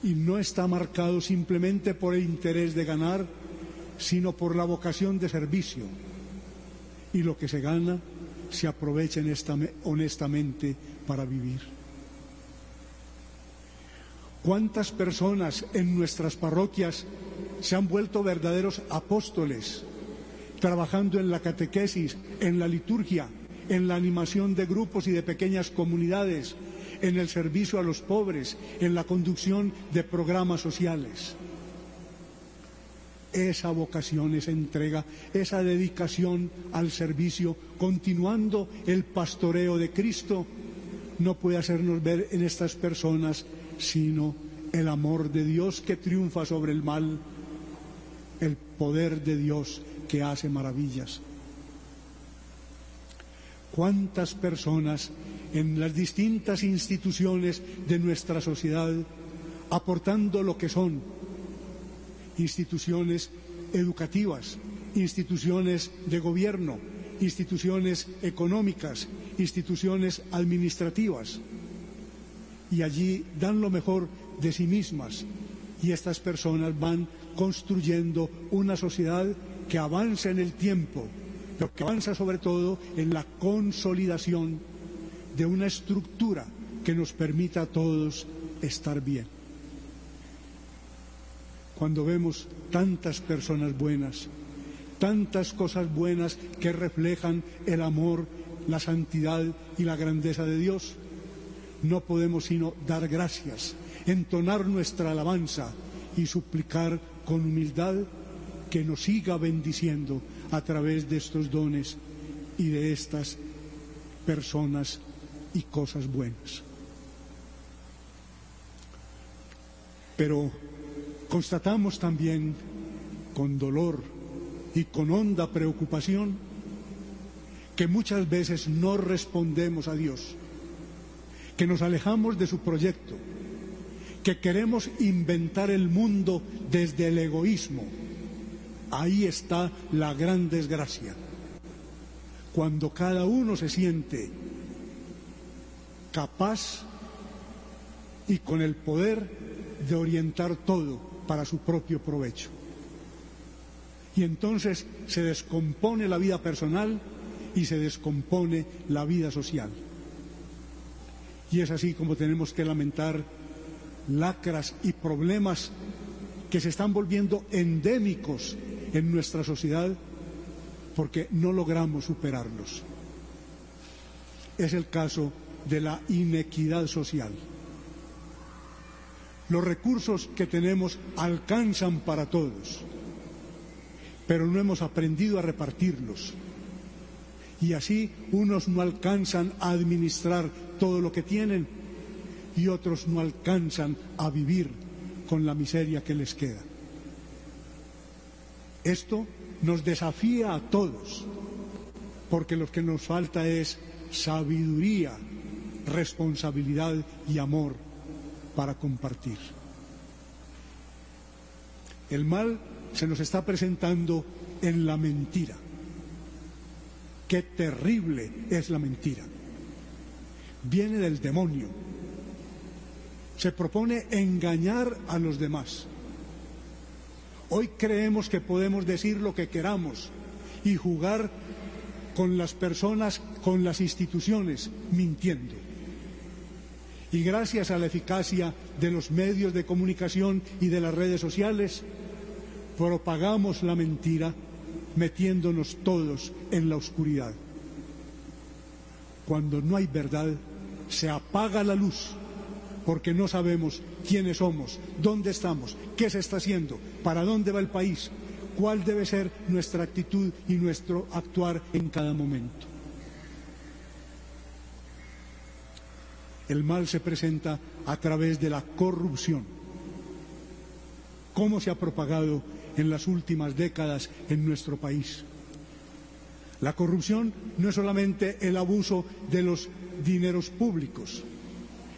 Speaker 8: Y no está marcado simplemente por el interés de ganar, sino por la vocación de servicio. Y lo que se gana se aprovecha honestamente para vivir. ¿Cuántas personas en nuestras parroquias se han vuelto verdaderos apóstoles, trabajando en la catequesis, en la liturgia, en la animación de grupos y de pequeñas comunidades, en el servicio a los pobres, en la conducción de programas sociales? Esa vocación, esa entrega, esa dedicación al servicio, continuando el pastoreo de Cristo, no puede hacernos ver en estas personas sino el amor de Dios que triunfa sobre el mal, el poder de Dios que hace maravillas. ¿Cuántas personas en las distintas instituciones de nuestra sociedad aportando lo que son instituciones educativas, instituciones de gobierno, instituciones económicas, instituciones administrativas. Y allí dan lo mejor de sí mismas. Y estas personas van construyendo una sociedad que avanza en el tiempo, pero que avanza sobre todo en la consolidación de una estructura que nos permita a todos estar bien cuando vemos tantas personas buenas, tantas cosas buenas que reflejan el amor, la santidad y la grandeza de Dios. No podemos sino dar gracias, entonar nuestra alabanza y suplicar con humildad que nos siga bendiciendo a través de estos dones y de estas personas y cosas buenas. Pero Constatamos también con dolor y con honda preocupación que muchas veces no respondemos a Dios, que nos alejamos de su proyecto, que queremos inventar el mundo desde el egoísmo. Ahí está la gran desgracia. Cuando cada uno se siente capaz y con el poder de orientar todo para su propio provecho. Y entonces se descompone la vida personal y se descompone la vida social. Y es así como tenemos que lamentar lacras y problemas que se están volviendo endémicos en nuestra sociedad porque no logramos superarlos. Es el caso de la inequidad social. Los recursos que tenemos alcanzan para todos, pero no hemos aprendido a repartirlos. Y así unos no alcanzan a administrar todo lo que tienen y otros no alcanzan a vivir con la miseria que les queda. Esto nos desafía a todos, porque lo que nos falta es sabiduría, responsabilidad y amor para compartir. El mal se nos está presentando en la mentira. Qué terrible es la mentira. Viene del demonio. Se propone engañar a los demás. Hoy creemos que podemos decir lo que queramos y jugar con las personas, con las instituciones, mintiendo y gracias a la eficacia de los medios de comunicación y de las redes sociales, propagamos la mentira metiéndonos todos en la oscuridad. Cuando no hay verdad, se apaga la luz porque no sabemos quiénes somos, dónde estamos, qué se está haciendo, para dónde va el país, cuál debe ser nuestra actitud y nuestro actuar en cada momento. El mal se presenta a través de la corrupción. ¿Cómo se ha propagado en las últimas décadas en nuestro país? La corrupción no es solamente el abuso de los dineros públicos,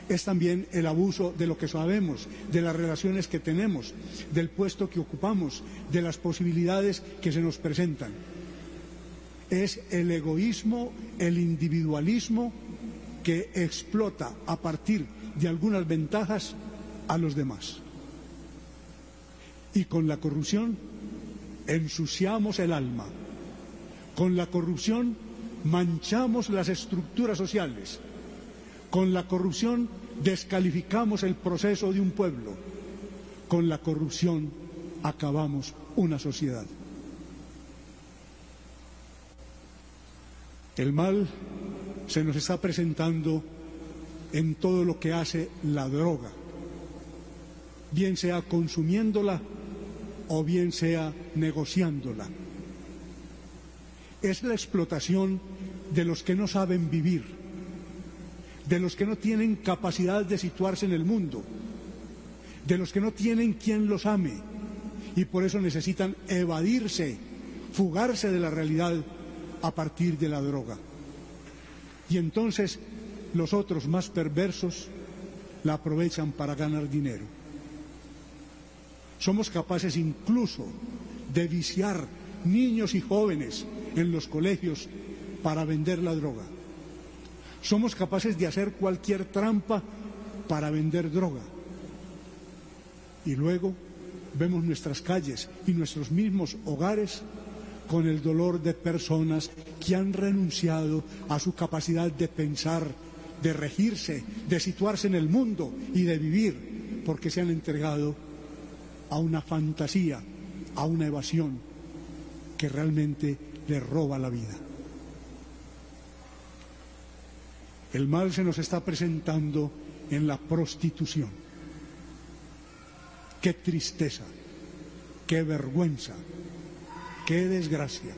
Speaker 8: es también el abuso de lo que sabemos, de las relaciones que tenemos, del puesto que ocupamos, de las posibilidades que se nos presentan. Es el egoísmo, el individualismo que explota a partir de algunas ventajas a los demás. Y con la corrupción ensuciamos el alma. Con la corrupción manchamos las estructuras sociales. Con la corrupción descalificamos el proceso de un pueblo. Con la corrupción acabamos una sociedad. El mal se nos está presentando en todo lo que hace la droga, bien sea consumiéndola o bien sea negociándola. Es la explotación de los que no saben vivir, de los que no tienen capacidad de situarse en el mundo, de los que no tienen quien los ame y por eso necesitan evadirse, fugarse de la realidad a partir de la droga. Y entonces los otros más perversos la aprovechan para ganar dinero. Somos capaces incluso de viciar niños y jóvenes en los colegios para vender la droga. Somos capaces de hacer cualquier trampa para vender droga. Y luego vemos nuestras calles y nuestros mismos hogares con el dolor de personas que han renunciado a su capacidad de pensar, de regirse, de situarse en el mundo y de vivir, porque se han entregado a una fantasía, a una evasión que realmente les roba la vida. El mal se nos está presentando en la prostitución. Qué tristeza, qué vergüenza, qué desgracia.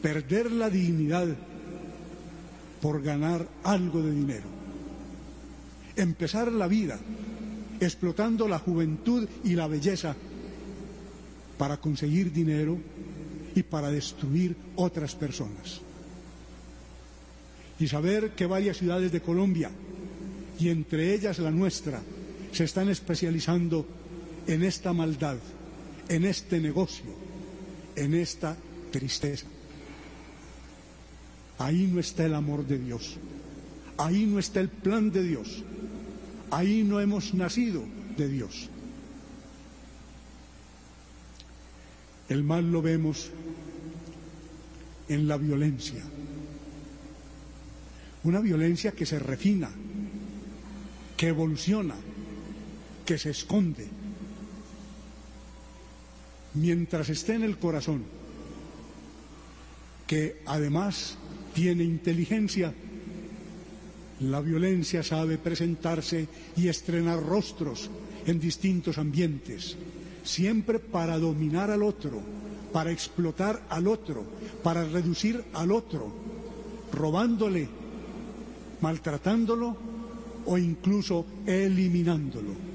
Speaker 8: Perder la dignidad por ganar algo de dinero. Empezar la vida explotando la juventud y la belleza para conseguir dinero y para destruir otras personas. Y saber que varias ciudades de Colombia, y entre ellas la nuestra, se están especializando en esta maldad, en este negocio, en esta tristeza. Ahí no está el amor de Dios, ahí no está el plan de Dios, ahí no hemos nacido de Dios. El mal lo vemos en la violencia, una violencia que se refina, que evoluciona, que se esconde. Mientras esté en el corazón, que además tiene inteligencia, la violencia sabe presentarse y estrenar rostros en distintos ambientes, siempre para dominar al otro, para explotar al otro, para reducir al otro, robándole, maltratándolo o incluso eliminándolo.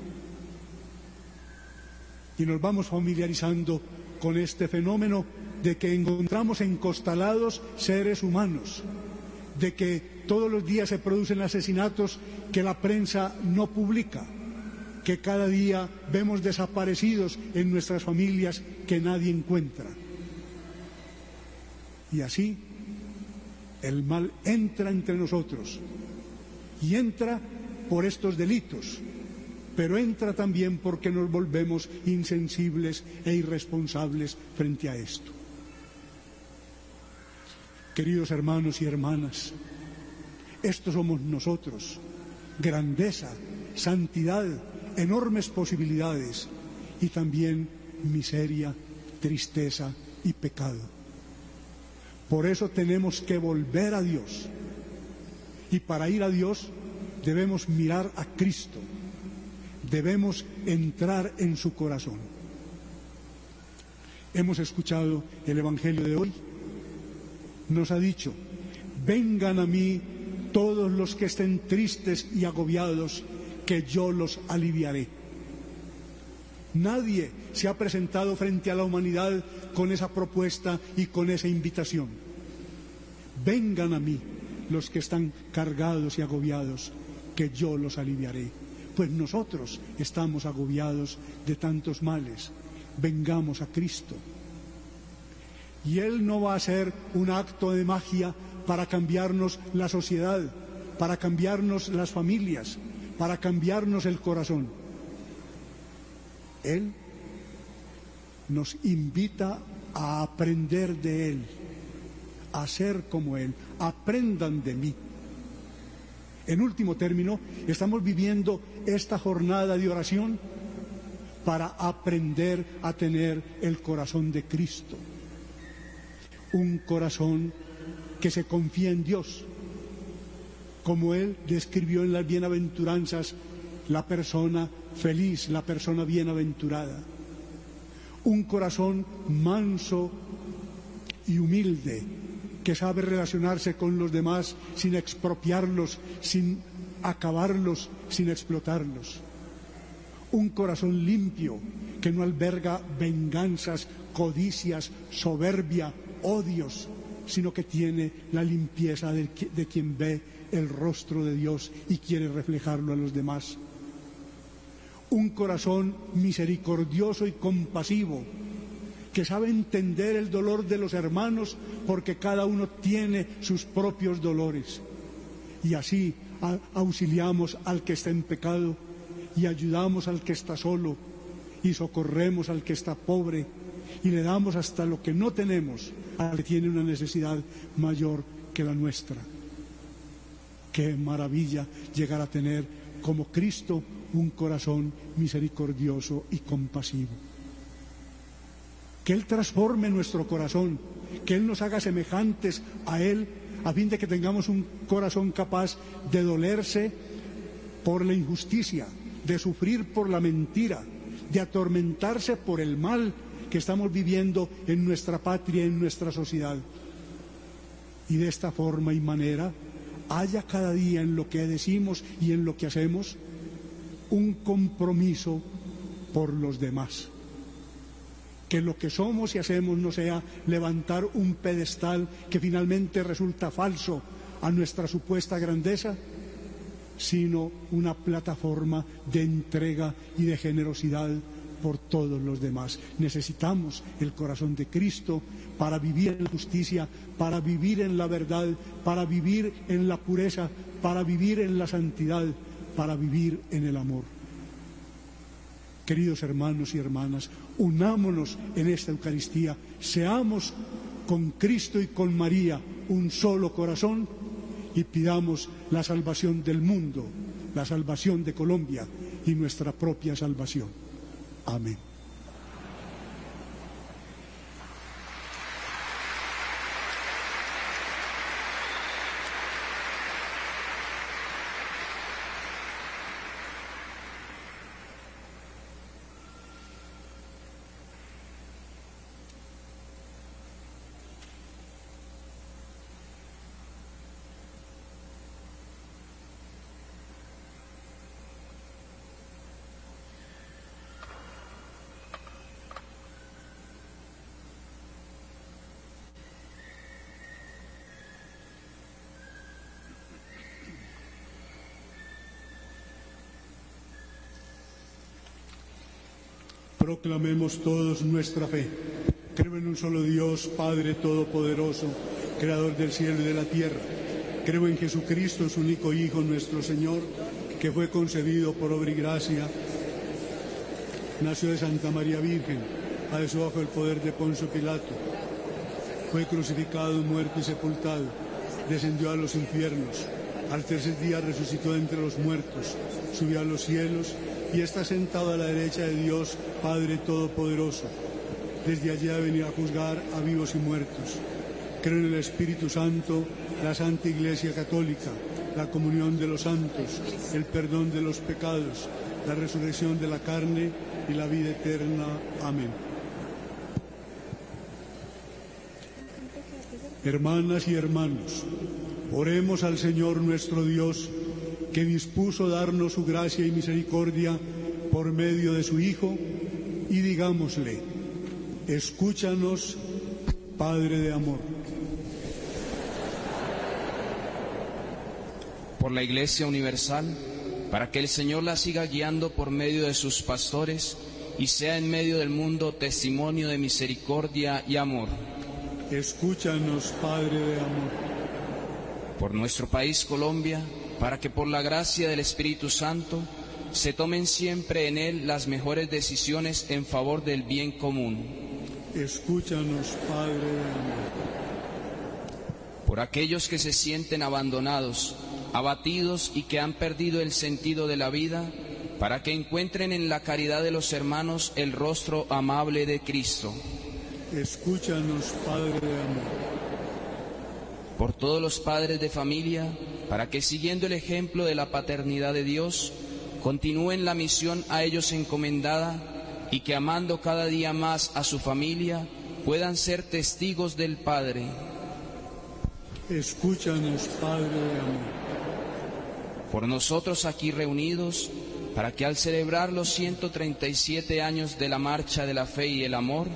Speaker 8: Y nos vamos familiarizando con este fenómeno de que encontramos encostalados seres humanos, de que todos los días se producen asesinatos que la prensa no publica, que cada día vemos desaparecidos en nuestras familias que nadie encuentra. Y así el mal entra entre nosotros y entra por estos delitos, pero entra también porque nos volvemos insensibles e irresponsables frente a esto. Queridos hermanos y hermanas, estos somos nosotros, grandeza, santidad, enormes posibilidades y también miseria, tristeza y pecado. Por eso tenemos que volver a Dios. Y para ir a Dios debemos mirar a Cristo, debemos entrar en su corazón. Hemos escuchado el Evangelio de hoy, nos ha dicho, vengan a mí todos los que estén tristes y agobiados, que yo los aliviaré. Nadie se ha presentado frente a la humanidad con esa propuesta y con esa invitación. Vengan a mí los que están cargados y agobiados, que yo los aliviaré. Pues nosotros estamos agobiados de tantos males. Vengamos a Cristo. Y Él no va a ser un acto de magia para cambiarnos la sociedad, para cambiarnos las familias, para cambiarnos el corazón. Él nos invita a aprender de Él, a ser como Él. Aprendan de mí. En último término, estamos viviendo esta jornada de oración para aprender a tener el corazón de Cristo. Un corazón que se confía en Dios, como Él describió en las bienaventuranzas la persona feliz, la persona bienaventurada. Un corazón manso y humilde que sabe relacionarse con los demás sin expropiarlos, sin acabarlos, sin explotarlos. Un corazón limpio que no alberga venganzas, codicias, soberbia, odios, sino que tiene la limpieza de, quien ve el rostro de Dios y quiere reflejarlo a los demás. Un corazón misericordioso y compasivo, que sabe entender el dolor de los hermanos porque cada uno tiene sus propios dolores. Y así auxiliamos al que está en pecado y ayudamos al que está solo y socorremos al que está pobre y le damos hasta lo que no tenemos al que tiene una necesidad mayor que la nuestra. Qué maravilla llegar a tener como Cristo un corazón misericordioso y compasivo. Que Él transforme nuestro corazón, que Él nos haga semejantes a Él, a fin de que tengamos un corazón capaz de dolerse por la injusticia, de sufrir por la mentira, de atormentarse por el mal que estamos viviendo en nuestra patria, en nuestra sociedad. Y de esta forma y manera haya cada día en lo que decimos y en lo que hacemos un compromiso por los demás. Que lo que somos y hacemos no sea levantar un pedestal que finalmente resulta falso a nuestra supuesta grandeza, sino una plataforma de entrega y de generosidad por todos los demás. Necesitamos el corazón de Cristo para vivir en la justicia, para vivir en la verdad, para vivir en la pureza, para vivir en la santidad, para vivir en el amor. Queridos hermanos y hermanas, unámonos en esta Eucaristía, seamos con Cristo y con María un solo corazón y pidamos la salvación del mundo, la salvación de Colombia y nuestra propia salvación. Amén. Proclamemos todos nuestra fe. Creo en un solo Dios, Padre Todopoderoso, Creador del cielo y de la tierra. Creo en Jesucristo, su único Hijo, nuestro Señor, que fue concebido por obra y gracia. Nació de Santa María Virgen, padeció bajo el poder de Poncio Pilato. Fue crucificado, muerto y sepultado. Descendió a los infiernos. Al tercer día resucitó entre los muertos. Subió a los cielos y está sentado a la derecha de Dios, Padre Todopoderoso. Desde allí ha venido a juzgar a vivos y muertos. Creo en el Espíritu Santo, la Santa Iglesia Católica, la comunión de los santos, el perdón de los pecados, la resurrección de la carne y la vida eterna. Amén. Hermanas y hermanos, oremos al Señor nuestro Dios que dispuso darnos su gracia y misericordia por medio de su Hijo,
Speaker 18: y digámosle, escúchanos, Padre de amor.
Speaker 17: por la Iglesia Universal, para que el Señor la siga guiando por medio de sus pastores y sea en medio del mundo testimonio de misericordia y amor.
Speaker 18: Escúchanos, Padre de amor.
Speaker 17: Por nuestro país Colombia, para que por la gracia del Espíritu Santo se tomen siempre en él las mejores decisiones en favor del bien común.
Speaker 18: Escúchanos, Padre de amor.
Speaker 17: Por aquellos que se sienten abandonados, abatidos y que han perdido el sentido de la vida, para que encuentren en la caridad de los hermanos el rostro amable de Cristo.
Speaker 18: Escúchanos, Padre de amor.
Speaker 17: Por todos los padres de familia, para que siguiendo el ejemplo de la paternidad de Dios, continúen la misión a ellos encomendada y que amando cada día más a su familia, puedan ser testigos del Padre.
Speaker 18: Escúchanos, Padre de amor.
Speaker 17: por nosotros aquí reunidos, para que al celebrar los 137 años de la marcha de la fe y el amor,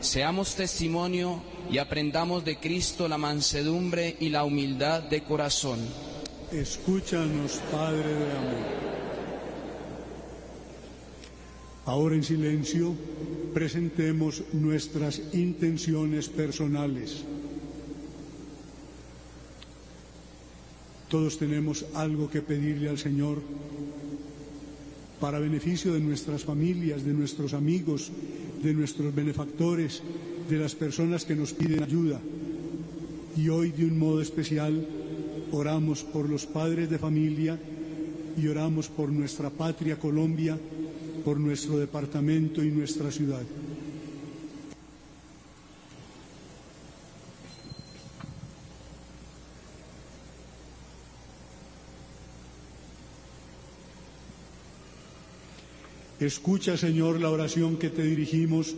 Speaker 17: seamos testimonio y aprendamos de Cristo la mansedumbre y la humildad de corazón.
Speaker 18: Escúchanos, Padre de amor. Ahora en silencio presentemos nuestras intenciones personales. Todos tenemos algo que pedirle al Señor para beneficio de nuestras familias, de nuestros amigos, de nuestros benefactores, de las personas que nos piden ayuda. Y hoy de un modo especial oramos por los padres de familia y oramos por nuestra patria Colombia, por nuestro departamento y nuestra ciudad. Escucha, Señor, la oración que te dirigimos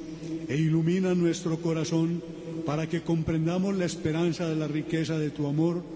Speaker 18: e ilumina nuestro corazón para que comprendamos la esperanza de la riqueza de tu amor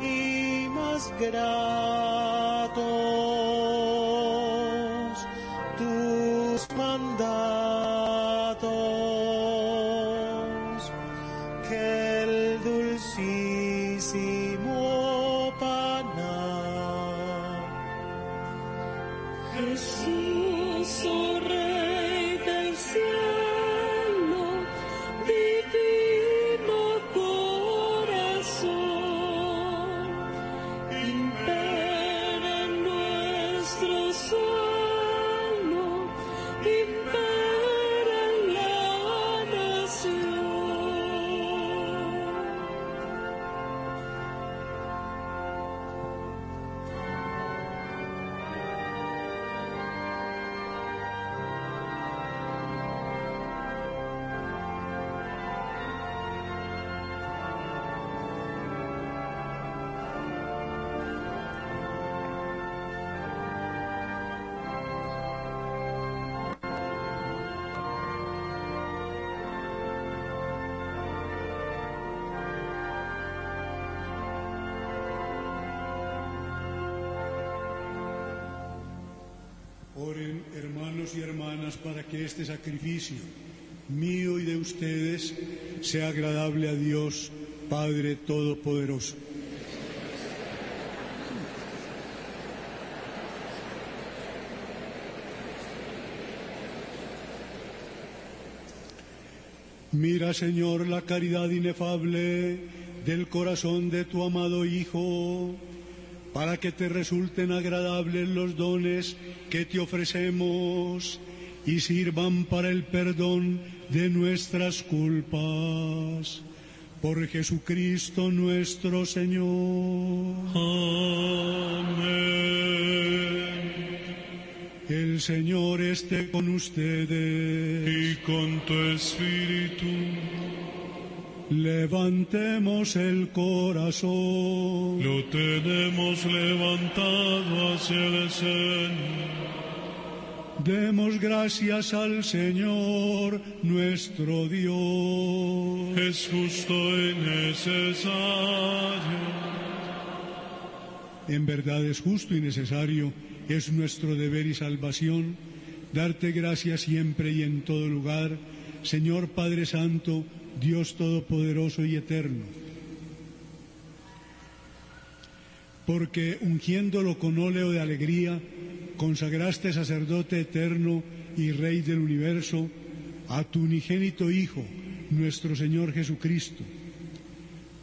Speaker 19: y
Speaker 18: más gratos
Speaker 8: y hermanas, para que este sacrificio mío y de ustedes sea agradable a Dios, Padre Todopoderoso. Mira, Señor, la caridad inefable del corazón de tu amado Hijo, para que te resulten agradables los dones que te ofrecemos y sirvan para el perdón de nuestras culpas. Por Jesucristo nuestro Señor. Amén. El Señor esté con ustedes.
Speaker 11: y con tu espíritu.
Speaker 8: Levantemos el corazón.
Speaker 11: Lo tenemos levantado hacia el Señor.
Speaker 8: Demos gracias al Señor nuestro Dios.
Speaker 11: Es justo y necesario.
Speaker 8: En verdad es justo y necesario, es nuestro deber y salvación, darte gracias siempre y en todo lugar, Señor Padre Santo, Dios Todopoderoso y Eterno. Porque ungiéndolo con óleo de alegría, consagraste sacerdote eterno y Rey del universo a tu unigénito Hijo, nuestro Señor Jesucristo,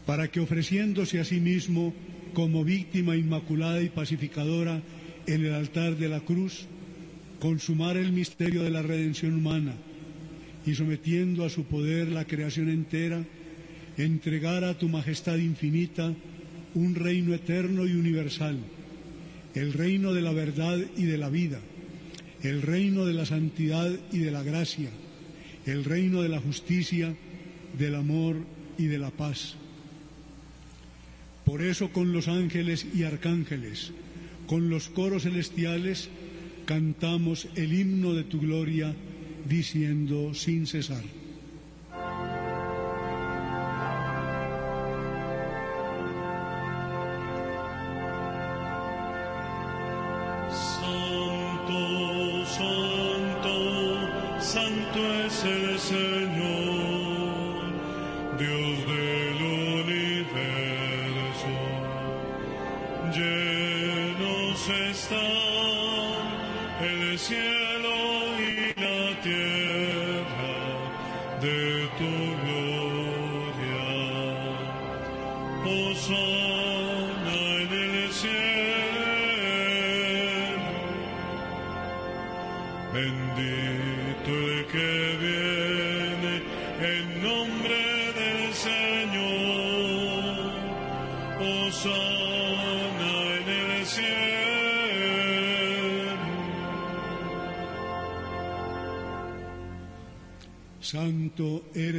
Speaker 8: para que ofreciéndose a sí mismo como víctima inmaculada y pacificadora en el altar de la cruz, consumara el misterio de la redención humana y sometiendo a su poder la creación entera, entregara a tu majestad infinita un reino eterno y universal, el reino de la verdad y de la vida, el reino de la santidad y de la gracia, el reino de la justicia, del amor y de la paz. Por eso con los ángeles y arcángeles, con los coros celestiales, cantamos el himno de tu gloria, diciendo sin cesar.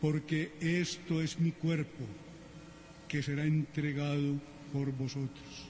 Speaker 8: porque esto es mi cuerpo, que será entregado por vosotros.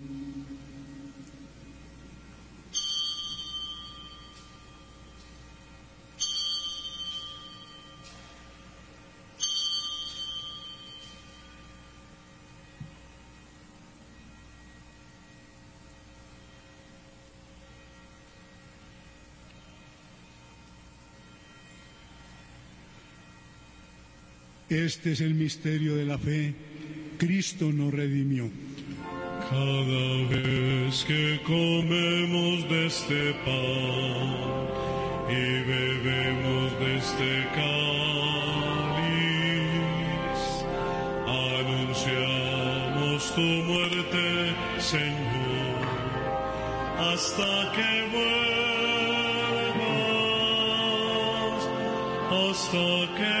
Speaker 8: Este es el misterio de la fe. Cristo nos redimió.
Speaker 11: Cada vez que comemos de este pan y bebemos de este cáliz, anunciamos tu muerte, Señor, hasta que vuelvas, hasta que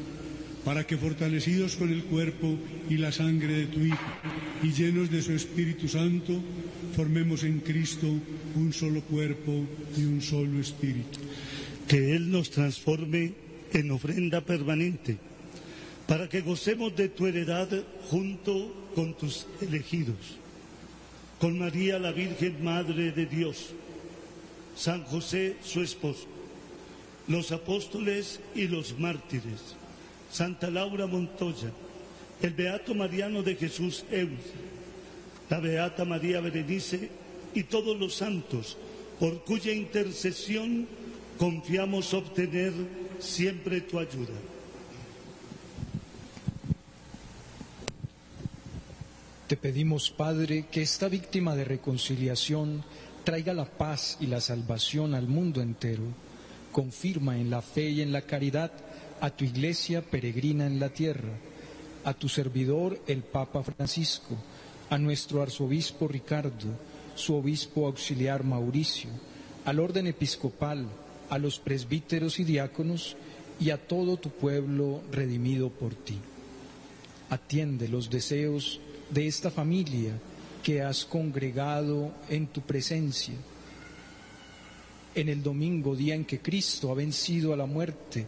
Speaker 8: para que fortalecidos con el cuerpo y la sangre de tu Hijo y llenos de su Espíritu Santo, formemos en Cristo un solo cuerpo y un solo Espíritu.
Speaker 20: Que Él nos transforme en ofrenda permanente, para que gocemos de tu heredad junto con tus elegidos, con María la Virgen Madre de Dios, San José su esposo, los apóstoles y los mártires Santa Laura Montoya, el Beato Mariano de Jesús Eus, la Beata María Berenice y todos los santos, por cuya intercesión confiamos obtener siempre tu ayuda.
Speaker 21: Te pedimos, Padre, que esta víctima de reconciliación traiga la paz y la salvación al mundo entero. Confirma en la fe y en la caridad a tu iglesia peregrina en la tierra, a tu servidor el Papa Francisco, a nuestro arzobispo Ricardo, su obispo auxiliar Mauricio, al orden episcopal, a los presbíteros y diáconos y a todo tu pueblo redimido por ti. Atiende los deseos de esta familia que has congregado en tu presencia. En el domingo, día en que Cristo ha vencido a la muerte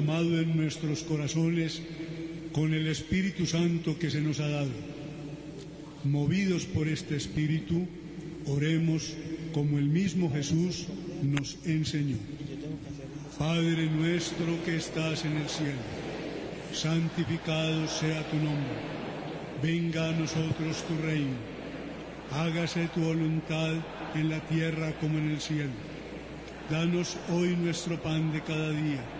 Speaker 8: Derramado en nuestros corazones con el Espíritu Santo que se nos ha dado. Movidos por este Espíritu, oremos como el mismo Jesús nos enseñó. Padre nuestro que estás en el cielo, santificado sea tu nombre. Venga a nosotros tu reino. Hágase tu voluntad en la tierra como en el cielo. Danos hoy nuestro pan de cada día.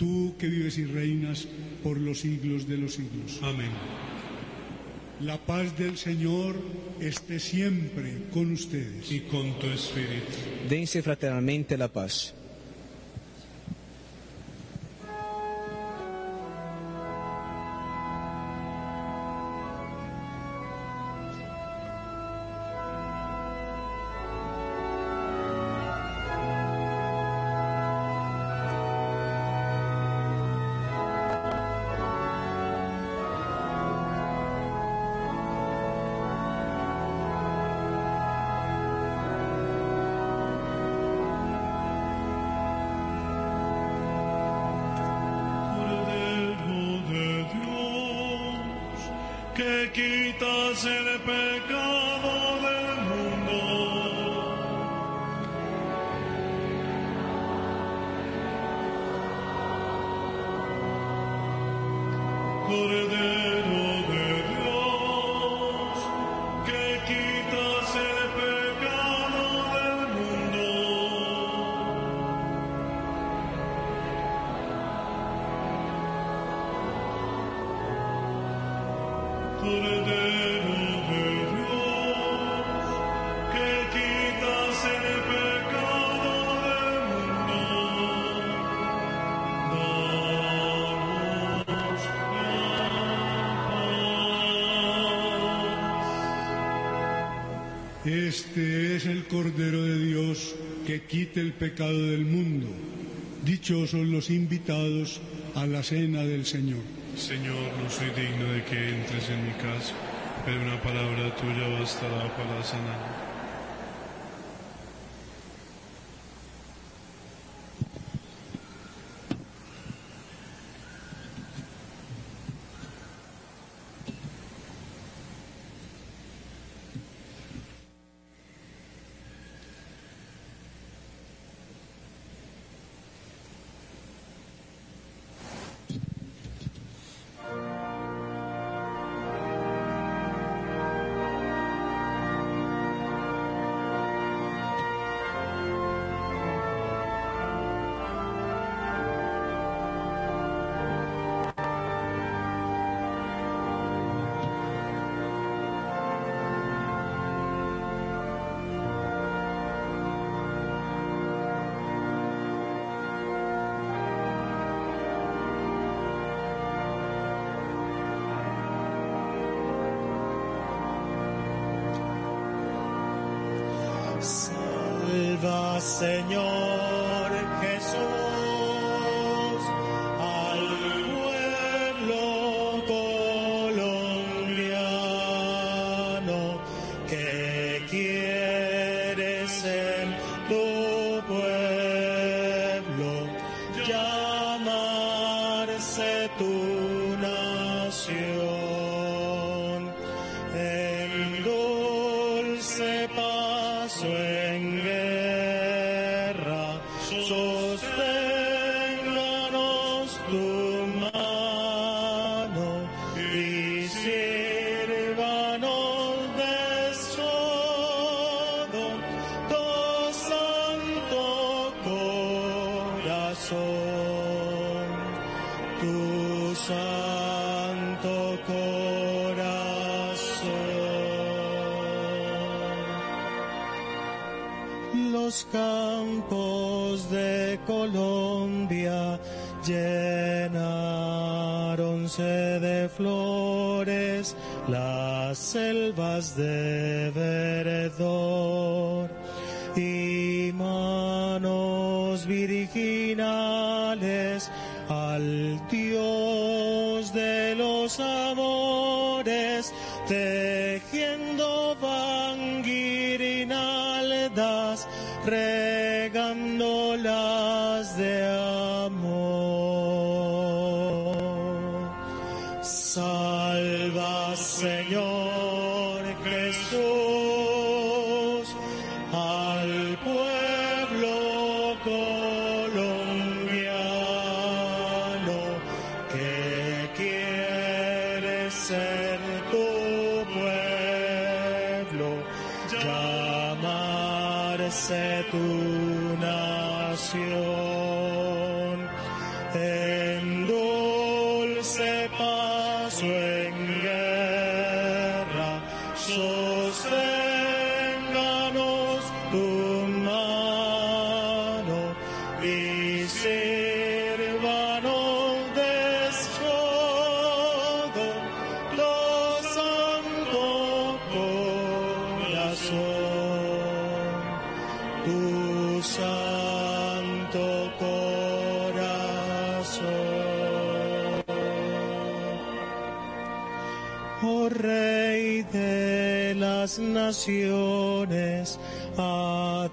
Speaker 8: Tú que vives y reinas por los siglos de los siglos. Amén. La paz del Señor esté siempre con ustedes.
Speaker 11: Y con tu espíritu.
Speaker 22: Dense fraternalmente la paz.
Speaker 11: Que quitas el pecado el pecado del mundo.
Speaker 8: Dichosos los invitados a la cena del Señor.
Speaker 11: Señor, no soy digno de que entres en mi casa, pero una palabra tuya bastará para sanar.
Speaker 18: regándolas de amor. Salva, Señor.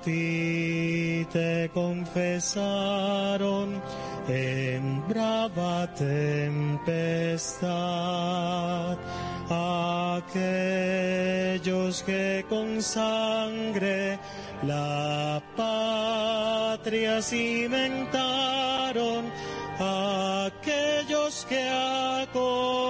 Speaker 18: te confesaron en brava tempestad. Aquellos que con sangre la patria cimentaron, aquellos que acogieron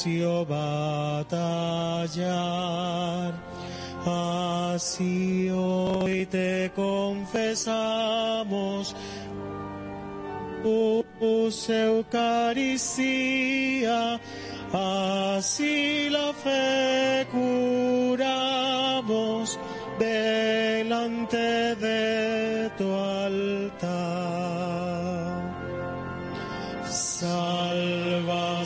Speaker 18: necio batallar. Así hoy te confesamos, Us Eucaristía, así la fe curamos delante de tu altar. Salva,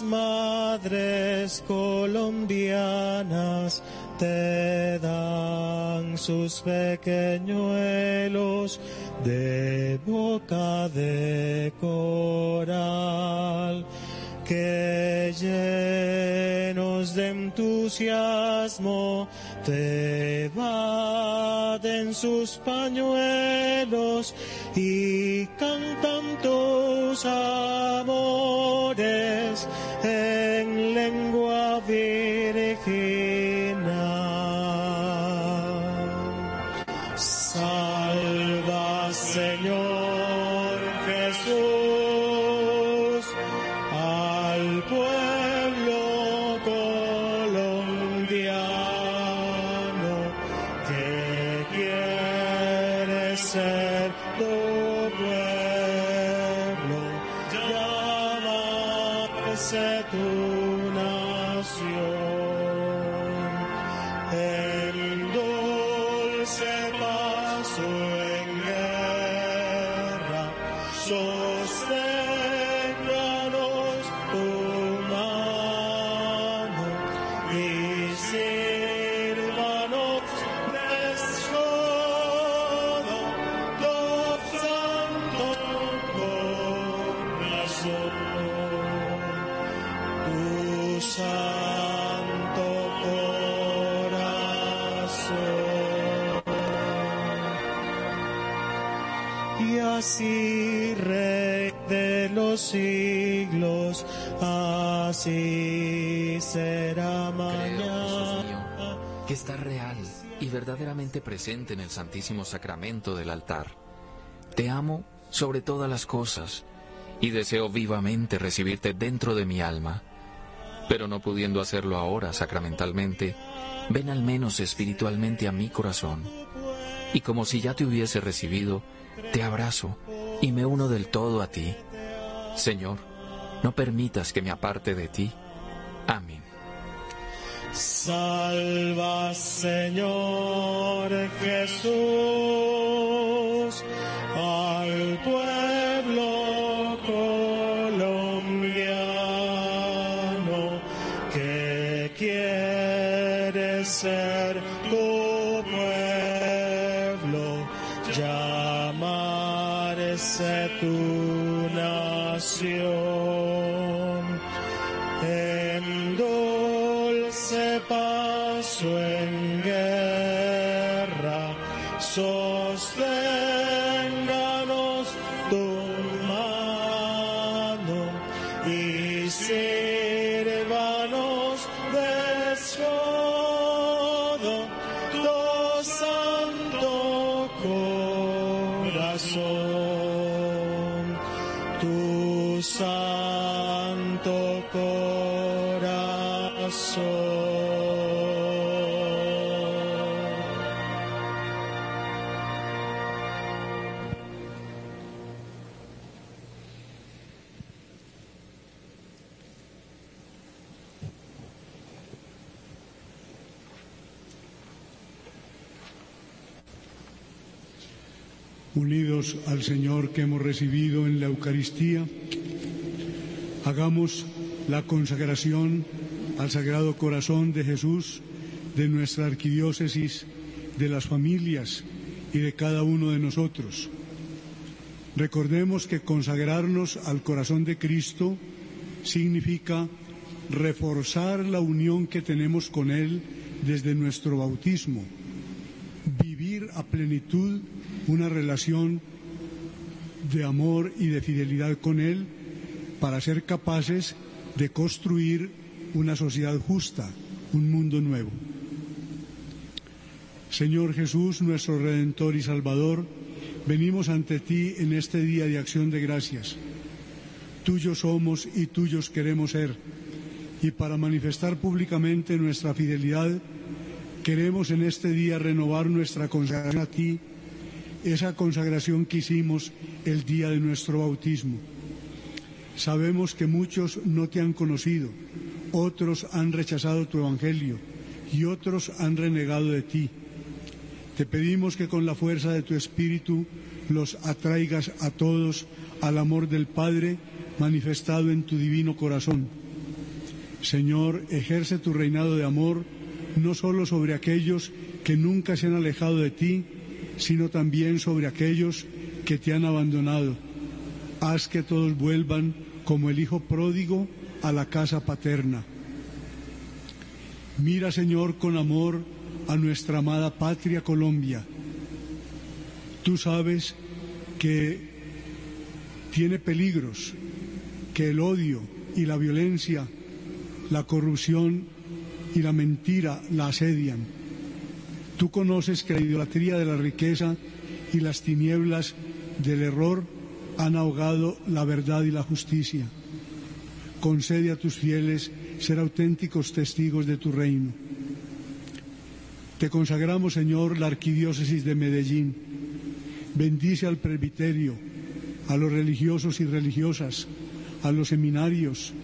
Speaker 18: Las madres colombianas te dan sus pequeñuelos de boca de coral que llenos de entusiasmo te baten sus pañuelos
Speaker 23: verdaderamente presente en el Santísimo Sacramento del altar. Te amo sobre todas las cosas y deseo vivamente recibirte dentro de mi alma. Pero no pudiendo hacerlo ahora sacramentalmente, ven al menos espiritualmente a mi corazón. Y como si ya te hubiese recibido, te abrazo y me uno del todo a ti. Señor, no permitas que me aparte de ti. Amén.
Speaker 18: Salva, Señor Jesús, dulce paso en guerra,
Speaker 8: Señor que hemos recibido en la Eucaristía, hagamos la consagración al Sagrado Corazón de Jesús de nuestra arquidiócesis, de las familias y de cada uno de nosotros. Recordemos que consagrarnos al corazón de Cristo significa reforzar la unión que tenemos con Él desde nuestro bautismo, vivir a plenitud una relación de amor y de fidelidad con Él para ser capaces de construir una sociedad justa, un mundo nuevo. Señor Jesús, nuestro Redentor y Salvador, venimos ante ti en este día de acción de gracias. Tuyos somos y tuyos queremos ser. Y para manifestar públicamente nuestra fidelidad, queremos en este día renovar nuestra consagración a ti, esa consagración que hicimos el día de nuestro bautismo. Sabemos que muchos no te han conocido, otros han rechazado tu evangelio y otros han renegado de ti. Te pedimos que con la fuerza de tu espíritu los atraigas a todos al amor del Padre manifestado en tu divino corazón. Señor, ejerce tu reinado de amor no solo sobre aquellos que nunca se han alejado de ti, sino también sobre aquellos que te han abandonado. Haz que todos vuelvan como el Hijo pródigo a la casa paterna. Mira, Señor, con amor a nuestra amada patria Colombia. Tú sabes que tiene peligros, que el odio y la violencia, la corrupción y la mentira la asedian. Tú conoces que la idolatría de la riqueza y las tinieblas del error han ahogado la verdad y la justicia. Concede a tus fieles ser auténticos testigos de tu reino. Te consagramos, Señor, la arquidiócesis de Medellín. Bendice al presbiterio, a los religiosos y religiosas, a los seminarios,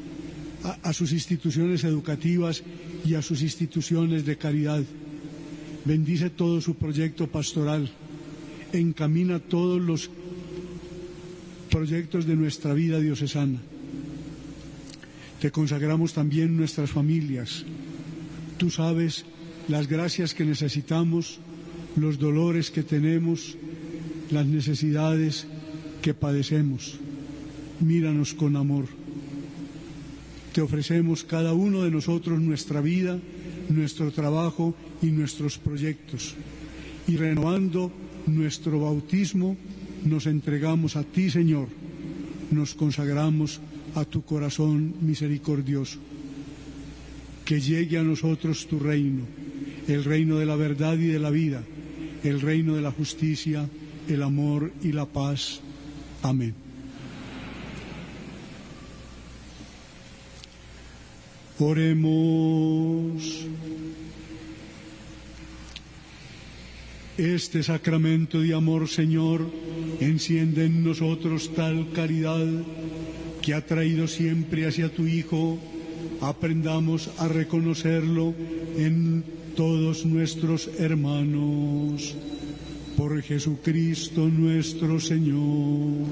Speaker 8: a, a, sus instituciones educativas y a sus instituciones de caridad. Bendice todo su proyecto pastoral. Encamina todos los proyectos de nuestra vida diocesana. Te consagramos también nuestras familias. Tú sabes las gracias que necesitamos, los dolores que tenemos, las necesidades que padecemos. Míranos con amor. Te ofrecemos cada uno de nosotros nuestra vida, nuestro trabajo y nuestros proyectos. Y renovando nuestro bautismo, nos entregamos a ti, Señor. Nos consagramos a tu corazón misericordioso. Que llegue a nosotros tu reino, el reino de la verdad y de la vida, el reino de la justicia, el amor y la paz. Amén. Oremos. Este sacramento de amor, Señor, enciende en nosotros tal caridad que ha traído siempre hacia tu Hijo. Aprendamos a reconocerlo en todos nuestros hermanos. Por Jesucristo nuestro Señor.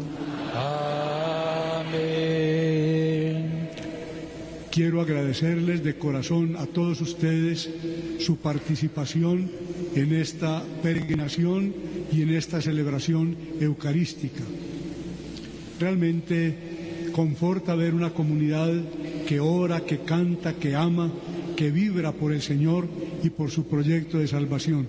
Speaker 8: Quiero agradecerles de corazón a todos ustedes su participación en esta peregrinación y en esta celebración eucarística. Realmente conforta ver una comunidad que ora, que canta, que ama, que vibra por el Señor y por su proyecto de salvación.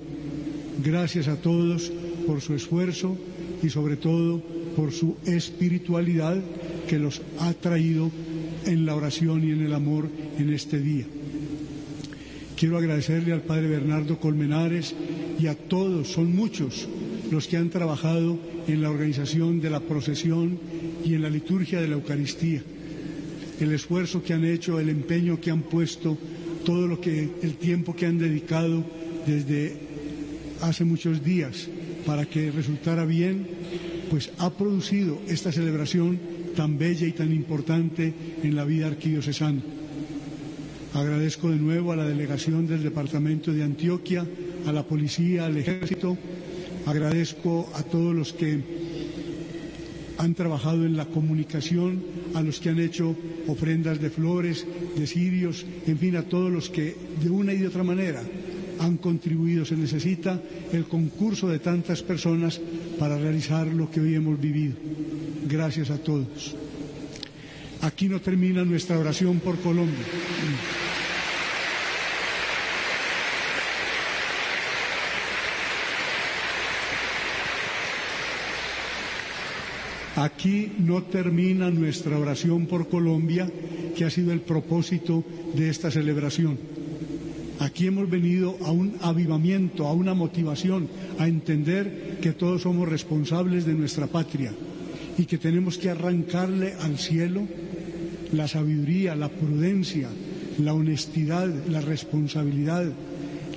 Speaker 8: Gracias a todos por su esfuerzo y sobre todo por su espiritualidad que los ha traído en la oración y en el amor en este día. Quiero agradecerle al Padre Bernardo Colmenares y a todos, son muchos los que han trabajado en la organización de la procesión y en la liturgia de la Eucaristía. El esfuerzo que han hecho, el empeño que han puesto, todo lo que el tiempo que han dedicado desde hace muchos días para que resultara bien, pues ha producido esta celebración tan bella y tan importante en la vida arquidiocesana. Agradezco de nuevo a la delegación del Departamento de Antioquia, a la policía, al ejército, agradezco a todos los que han trabajado en la comunicación, a los que han hecho ofrendas de flores, de cirios, en fin, a todos los que de una y de otra manera han contribuido. Se necesita el concurso de tantas personas para realizar lo que hoy hemos vivido. Gracias a todos. Aquí no termina nuestra oración por Colombia. Aquí no termina nuestra oración por Colombia, que ha sido el propósito de esta celebración. Aquí hemos venido a un avivamiento, a una motivación, a entender que todos somos responsables de nuestra patria y que tenemos que arrancarle al cielo la sabiduría, la prudencia, la honestidad, la responsabilidad,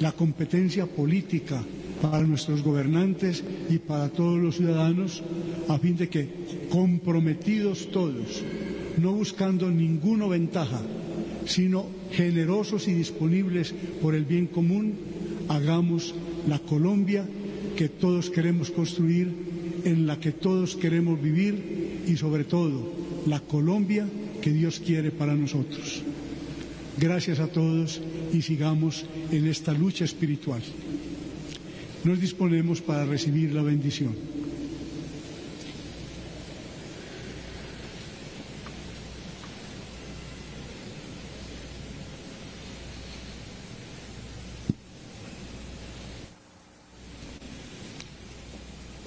Speaker 8: la competencia política para nuestros gobernantes y para todos los ciudadanos, a fin de que, comprometidos todos, no buscando ninguna ventaja, sino generosos y disponibles por el bien común, hagamos la Colombia que todos queremos construir, en la que todos queremos vivir y sobre todo la Colombia que Dios quiere para nosotros. Gracias a todos y sigamos en esta lucha espiritual. Nos disponemos para recibir la bendición.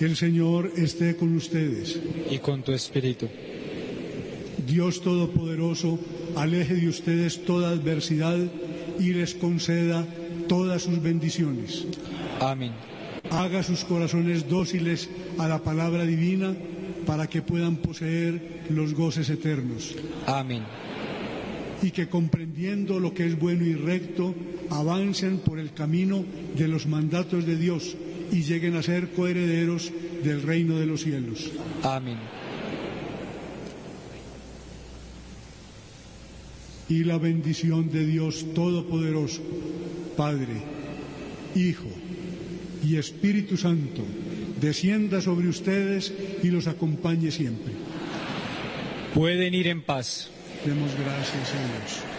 Speaker 8: El Señor esté con ustedes.
Speaker 21: Y con tu espíritu.
Speaker 8: Dios Todopoderoso aleje de ustedes toda adversidad y les conceda todas sus bendiciones.
Speaker 21: Amén.
Speaker 8: Haga sus corazones dóciles a la palabra divina para que puedan poseer los goces eternos.
Speaker 21: Amén.
Speaker 8: Y que comprendiendo lo que es bueno y recto, avancen por el camino de los mandatos de Dios y lleguen a ser coherederos del reino de los cielos.
Speaker 21: Amén.
Speaker 8: Y la bendición de Dios Todopoderoso, Padre, Hijo y Espíritu Santo, descienda sobre ustedes y los acompañe siempre.
Speaker 21: Pueden ir en paz.
Speaker 8: Demos gracias a Dios.